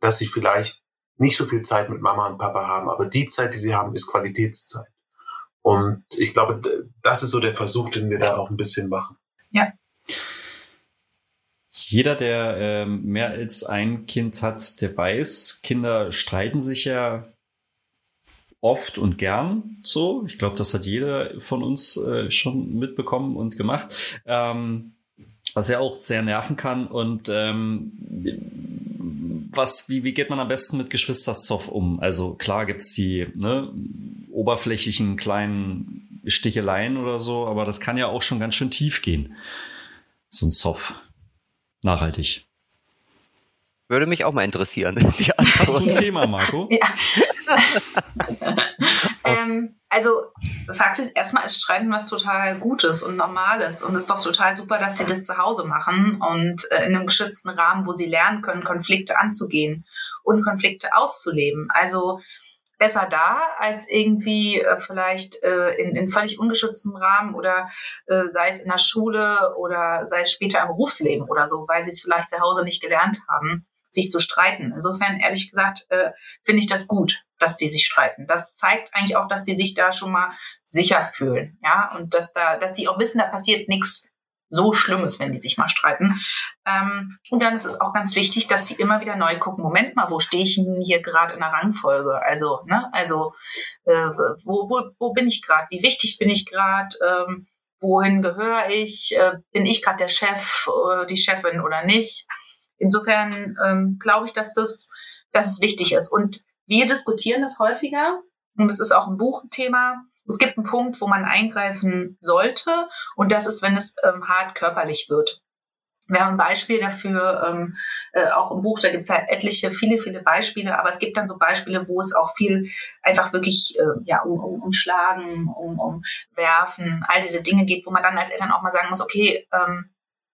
dass sie vielleicht nicht so viel Zeit mit Mama und Papa haben, aber die Zeit, die sie haben, ist Qualitätszeit. Und ich glaube, das ist so der Versuch, den wir da auch ein bisschen machen. Ja. Jeder, der äh, mehr als ein Kind hat, der weiß, Kinder streiten sich ja oft und gern so. Ich glaube, das hat jeder von uns äh, schon mitbekommen und gemacht. Ähm, was ja auch sehr nerven kann. Und ähm, was, wie, wie geht man am besten mit Geschwisterzoff um? Also klar gibt's die ne, oberflächlichen kleinen Sticheleien oder so, aber das kann ja auch schon ganz schön tief gehen. So ein Zoff. Nachhaltig. Würde mich auch mal interessieren. Hast du ein Thema, Marco? Ja. ähm, also Fakt ist, erstmal ist Streiten was total Gutes und Normales und es ist doch total super, dass sie das zu Hause machen und äh, in einem geschützten Rahmen, wo sie lernen können, Konflikte anzugehen und Konflikte auszuleben. Also besser da als irgendwie äh, vielleicht äh, in, in völlig ungeschütztem Rahmen oder äh, sei es in der Schule oder sei es später im Berufsleben oder so, weil sie es vielleicht zu Hause nicht gelernt haben, sich zu streiten. Insofern, ehrlich gesagt, äh, finde ich das gut dass sie sich streiten. Das zeigt eigentlich auch, dass sie sich da schon mal sicher fühlen, ja, und dass da, dass sie auch wissen, da passiert nichts so Schlimmes, wenn die sich mal streiten. Ähm, und dann ist es auch ganz wichtig, dass sie immer wieder neu gucken, Moment mal, wo stehe ich denn hier gerade in der Rangfolge? Also, ne, also äh, wo, wo, wo bin ich gerade? Wie wichtig bin ich gerade? Ähm, wohin gehöre ich? Äh, bin ich gerade der Chef, äh, die Chefin oder nicht? Insofern ähm, glaube ich, dass das, dass es wichtig ist. Und wir diskutieren das häufiger und es ist auch ein Buchthema. Es gibt einen Punkt, wo man eingreifen sollte und das ist, wenn es ähm, hart körperlich wird. Wir haben ein Beispiel dafür, ähm, äh, auch im Buch, da gibt es halt etliche, viele, viele Beispiele, aber es gibt dann so Beispiele, wo es auch viel einfach wirklich äh, ja, um, um, um Schlagen, um, um Werfen, all diese Dinge geht, wo man dann als Eltern auch mal sagen muss, okay, ähm,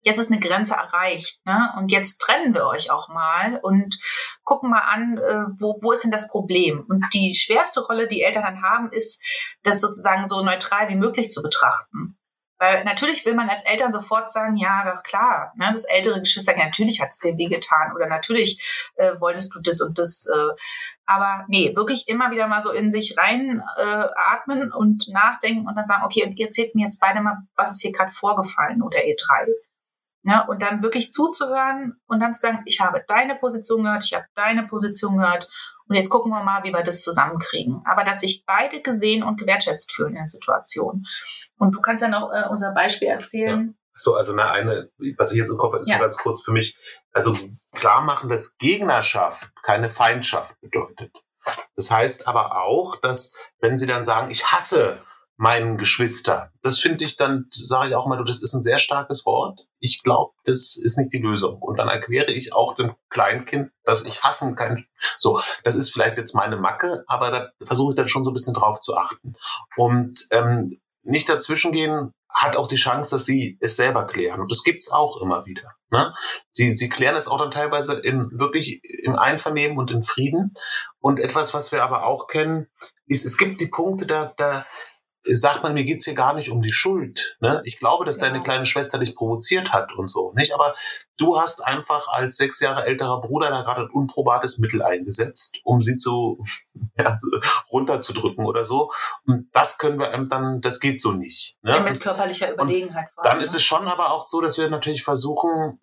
jetzt ist eine Grenze erreicht. Ne? Und jetzt trennen wir euch auch mal und gucken mal an, äh, wo, wo ist denn das Problem? Und die schwerste Rolle, die Eltern dann haben, ist, das sozusagen so neutral wie möglich zu betrachten. Weil natürlich will man als Eltern sofort sagen, ja, doch klar, ne, das ältere Geschwister, natürlich hat es dir wehgetan oder natürlich äh, wolltest du das und das. Äh, aber nee, wirklich immer wieder mal so in sich rein äh, atmen und nachdenken und dann sagen, okay, und ihr erzählt mir jetzt beide mal, was ist hier gerade vorgefallen oder ihr drei. Ja, Und dann wirklich zuzuhören und dann zu sagen, ich habe deine Position gehört, ich habe deine Position gehört und jetzt gucken wir mal, wie wir das zusammenkriegen. Aber dass sich beide gesehen und gewertschätzt fühlen in der Situation. Und du kannst ja noch äh, unser Beispiel erzählen. Ja. So, also na, eine, was ich jetzt im Kopf habe, ist ja. nur ganz kurz für mich. Also klar machen, dass Gegnerschaft keine Feindschaft bedeutet. Das heißt aber auch, dass wenn sie dann sagen, ich hasse meinen Geschwister. Das finde ich dann, sage ich auch mal, du, das ist ein sehr starkes Wort. Ich glaube, das ist nicht die Lösung. Und dann erkläre ich auch dem Kleinkind, dass ich hassen kann. So, das ist vielleicht jetzt meine Macke, aber da versuche ich dann schon so ein bisschen drauf zu achten. Und ähm, nicht dazwischen gehen hat auch die Chance, dass sie es selber klären. Und das gibt's auch immer wieder. Ne? Sie, sie klären es auch dann teilweise im, wirklich im Einvernehmen und in Frieden. Und etwas, was wir aber auch kennen, ist, es gibt die Punkte, da, da, sagt man, mir geht's hier gar nicht um die Schuld. Ne? Ich glaube, dass ja. deine kleine Schwester dich provoziert hat und so, nicht? Aber du hast einfach als sechs Jahre älterer Bruder da gerade ein unprobates Mittel eingesetzt, um sie zu ja, runterzudrücken oder so. Und das können wir dann, das geht so nicht. Ne? Ja, mit körperlicher Überlegenheit. Und dann ist ne? es schon aber auch so, dass wir natürlich versuchen,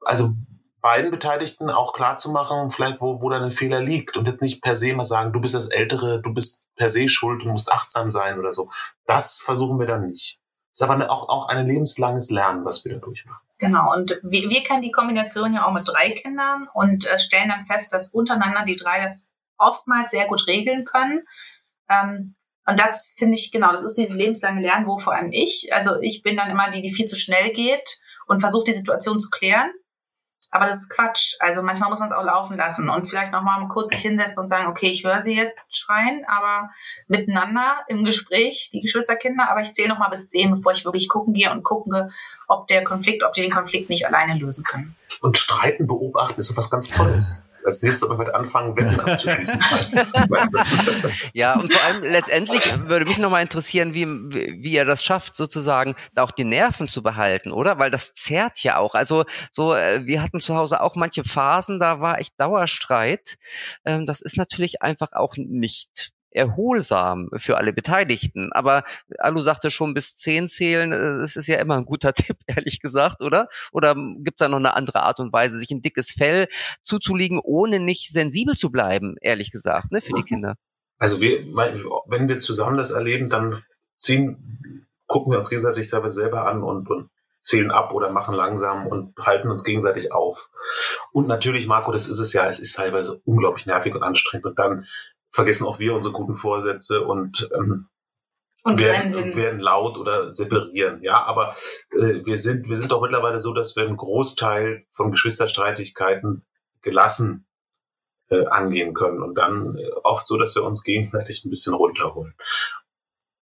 also beiden Beteiligten auch klar zu machen, vielleicht wo, wo dein Fehler liegt und jetzt nicht per se mal sagen, du bist das Ältere, du bist per se schuld und musst achtsam sein oder so. Das versuchen wir dann nicht. Das ist aber auch, auch ein lebenslanges Lernen, was wir da durchmachen. Genau, und wir, wir kennen die Kombination ja auch mit drei Kindern und äh, stellen dann fest, dass untereinander die drei das oftmals sehr gut regeln können. Ähm, und das finde ich, genau, das ist dieses lebenslange Lernen, wo vor allem ich, also ich bin dann immer die, die viel zu schnell geht und versucht, die Situation zu klären Aber das ist Quatsch. Also manchmal muss man es auch laufen lassen und vielleicht nochmal kurz sich hinsetzen und sagen, okay, ich höre sie jetzt schreien, aber miteinander im Gespräch, die Geschwisterkinder, aber ich zähle nochmal bis zehn, bevor ich wirklich gucken gehe und gucke, ob der Konflikt, ob die den Konflikt nicht alleine lösen können. Und Streiten beobachten ist so was ganz Tolles als nächstes aber wird anfangen, Wetten abzuschließen. ja, und vor allem letztendlich würde mich nochmal interessieren, wie, wie er das schafft, sozusagen da auch die Nerven zu behalten, oder? Weil das zerrt ja auch. Also so, äh, wir hatten zu Hause auch manche Phasen, da war echt Dauerstreit. Ähm, das ist natürlich einfach auch nicht erholsam für alle Beteiligten. Aber Alu sagte schon, bis zehn zählen, das ist ja immer ein guter Tipp, ehrlich gesagt, oder? Oder gibt es da noch eine andere Art und Weise, sich ein dickes Fell zuzulegen, ohne nicht sensibel zu bleiben, ehrlich gesagt, ne, für die Kinder? Also wir, wenn wir zusammen das erleben, dann ziehen, gucken wir uns gegenseitig teilweise selber an und, und zählen ab oder machen langsam und halten uns gegenseitig auf. Und natürlich, Marco, das ist es ja, es ist teilweise unglaublich nervig und anstrengend. Und dann vergessen auch wir unsere guten Vorsätze und, ähm, und werden, werden laut oder separieren. Ja, aber äh, wir sind wir sind doch mittlerweile so, dass wir einen Großteil von Geschwisterstreitigkeiten gelassen äh, angehen können und dann äh, oft so, dass wir uns gegenseitig ein bisschen runterholen.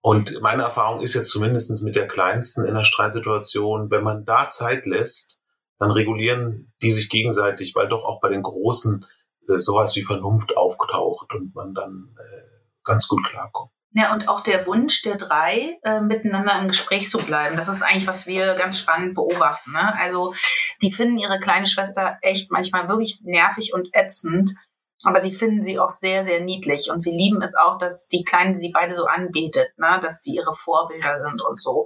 Und meine Erfahrung ist jetzt zumindestens mit der Kleinsten in der Streitsituation, wenn man da Zeit lässt, dann regulieren die sich gegenseitig, weil doch auch bei den Großen äh, sowas wie Vernunft auftaucht und man dann äh, ganz gut klarkommt. Ja, und auch der Wunsch der drei, äh, miteinander im Gespräch zu bleiben. Das ist eigentlich, was wir ganz spannend beobachten. Ne? Also, die finden ihre kleine Schwester echt manchmal wirklich nervig und ätzend. Aber sie finden sie auch sehr, sehr niedlich. Und sie lieben es auch, dass die Kleine sie beide so anbetet, ne? dass sie ihre Vorbilder sind und so.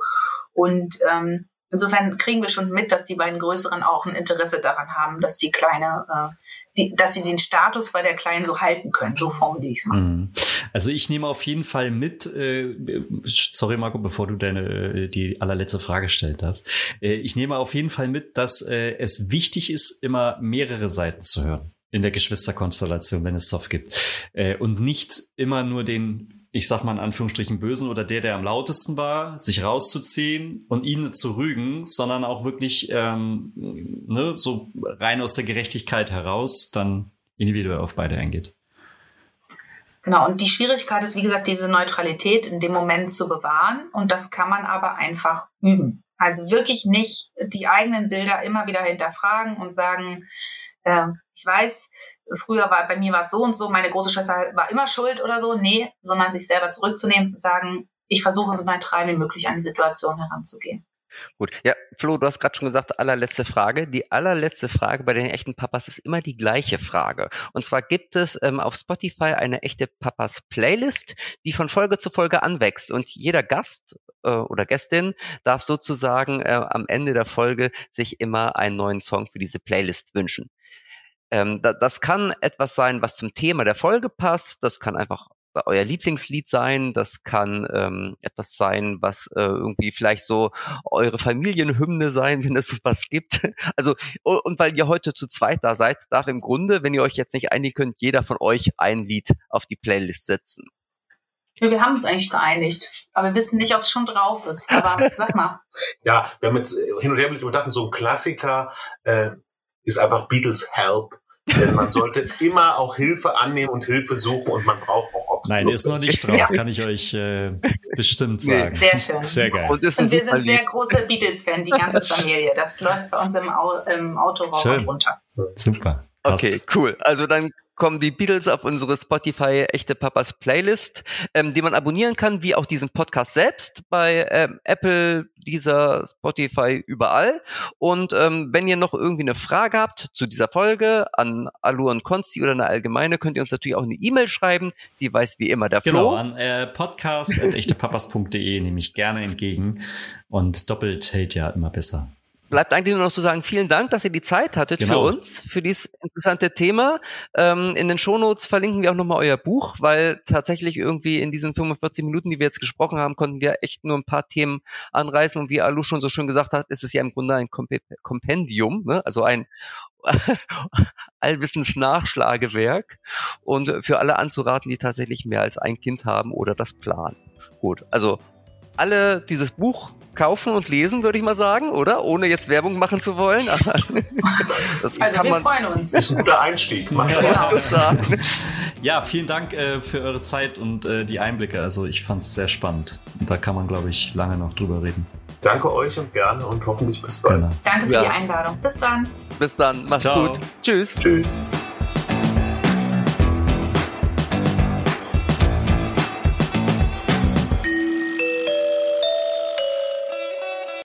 Und ähm, insofern kriegen wir schon mit, dass die beiden Größeren auch ein Interesse daran haben, dass die Kleine äh, die, dass sie den Status bei der Kleinen so halten können. So formuliere ich es mal. Mhm. Also ich nehme auf jeden Fall mit, äh, sorry Marco, bevor du deine äh, die allerletzte Frage gestellt hast. Äh, ich nehme auf jeden Fall mit, dass äh, es wichtig ist, immer mehrere Seiten zu hören in der Geschwisterkonstellation, wenn es Soft gibt. Äh, und nicht immer nur den ich sag mal in Anführungsstrichen Bösen oder der, der am lautesten war, sich rauszuziehen und ihn zu rügen, sondern auch wirklich ähm, ne, so rein aus der Gerechtigkeit heraus dann individuell auf beide eingeht. Genau, und die Schwierigkeit ist, wie gesagt, diese Neutralität in dem Moment zu bewahren. Und das kann man aber einfach üben. Also wirklich nicht die eigenen Bilder immer wieder hinterfragen und sagen, äh, ich weiß, früher war bei mir war es so und so, meine große Schwester war immer schuld oder so. Nee, sondern sich selber zurückzunehmen, zu sagen, ich versuche so neutral wie möglich an die Situation heranzugehen. Gut, ja, Flo, du hast gerade schon gesagt, allerletzte Frage. Die allerletzte Frage bei den echten Papas ist immer die gleiche Frage. Und zwar gibt es ähm, auf Spotify eine echte Papas Playlist, die von Folge zu Folge anwächst. Und jeder Gast äh, oder Gästin darf sozusagen äh, am Ende der Folge sich immer einen neuen Song für diese Playlist wünschen. Ähm, da, das kann etwas sein, was zum Thema der Folge passt. Das kann einfach euer Lieblingslied sein. Das kann ähm, etwas sein, was äh, irgendwie vielleicht so eure Familienhymne sein, wenn es sowas gibt. Also und weil ihr heute zu zweit da seid, darf im Grunde, wenn ihr euch jetzt nicht einigen könnt, jeder von euch ein Lied auf die Playlist setzen. Ja, wir haben uns eigentlich geeinigt, aber wir wissen nicht, ob es schon drauf ist. Aber sag mal. Ja, wir haben jetzt hin und her überdacht, so ein Klassiker äh, ist einfach Beatles Help. Denn man sollte immer auch Hilfe annehmen und Hilfe suchen und man braucht auch oft. Nein, ist noch nicht drauf, kann ich euch äh, bestimmt sagen. Sehr schön. Sehr geil. Und, und wir sind sehr große Beatles-Fan, die ganze Familie. Das läuft bei uns im, Au im Autoraum runter. Super. Okay, cool. Also dann kommen die Beatles auf unsere Spotify Echte Papas Playlist, ähm, die man abonnieren kann, wie auch diesen Podcast selbst bei ähm, Apple, dieser Spotify, überall. Und ähm, wenn ihr noch irgendwie eine Frage habt zu dieser Folge an Alu und Konsti oder eine allgemeine, könnt ihr uns natürlich auch eine E-Mail schreiben. Die weiß wie immer der Flo. Genau, an äh, podcast.echtepapas.de nehme ich gerne entgegen. Und doppelt hält ja immer besser bleibt eigentlich nur noch zu sagen, vielen Dank, dass ihr die Zeit hattet genau. für uns, für dieses interessante Thema. Ähm, in den Shownotes verlinken wir auch nochmal euer Buch, weil tatsächlich irgendwie in diesen 45 Minuten, die wir jetzt gesprochen haben, konnten wir echt nur ein paar Themen anreißen. Und wie Alu schon so schön gesagt hat, ist es ja im Grunde ein Kompendium, ne? also ein Allwissensnachschlagewerk und für alle anzuraten, die tatsächlich mehr als ein Kind haben oder das planen. Gut, also alle dieses Buch kaufen und lesen, würde ich mal sagen, oder? Ohne jetzt Werbung machen zu wollen. Aber das also kann wir man, freuen uns. Ist ein guter Einstieg. Genau. Sagen. Ja, vielen Dank äh, für eure Zeit und äh, die Einblicke. Also ich fand es sehr spannend. Und da kann man, glaube ich, lange noch drüber reden. Danke euch und gerne und hoffentlich bis bald. Genau. Danke für ja. die Einladung. Bis dann. Bis dann. Macht's Ciao. gut. Tschüss. Tschüss.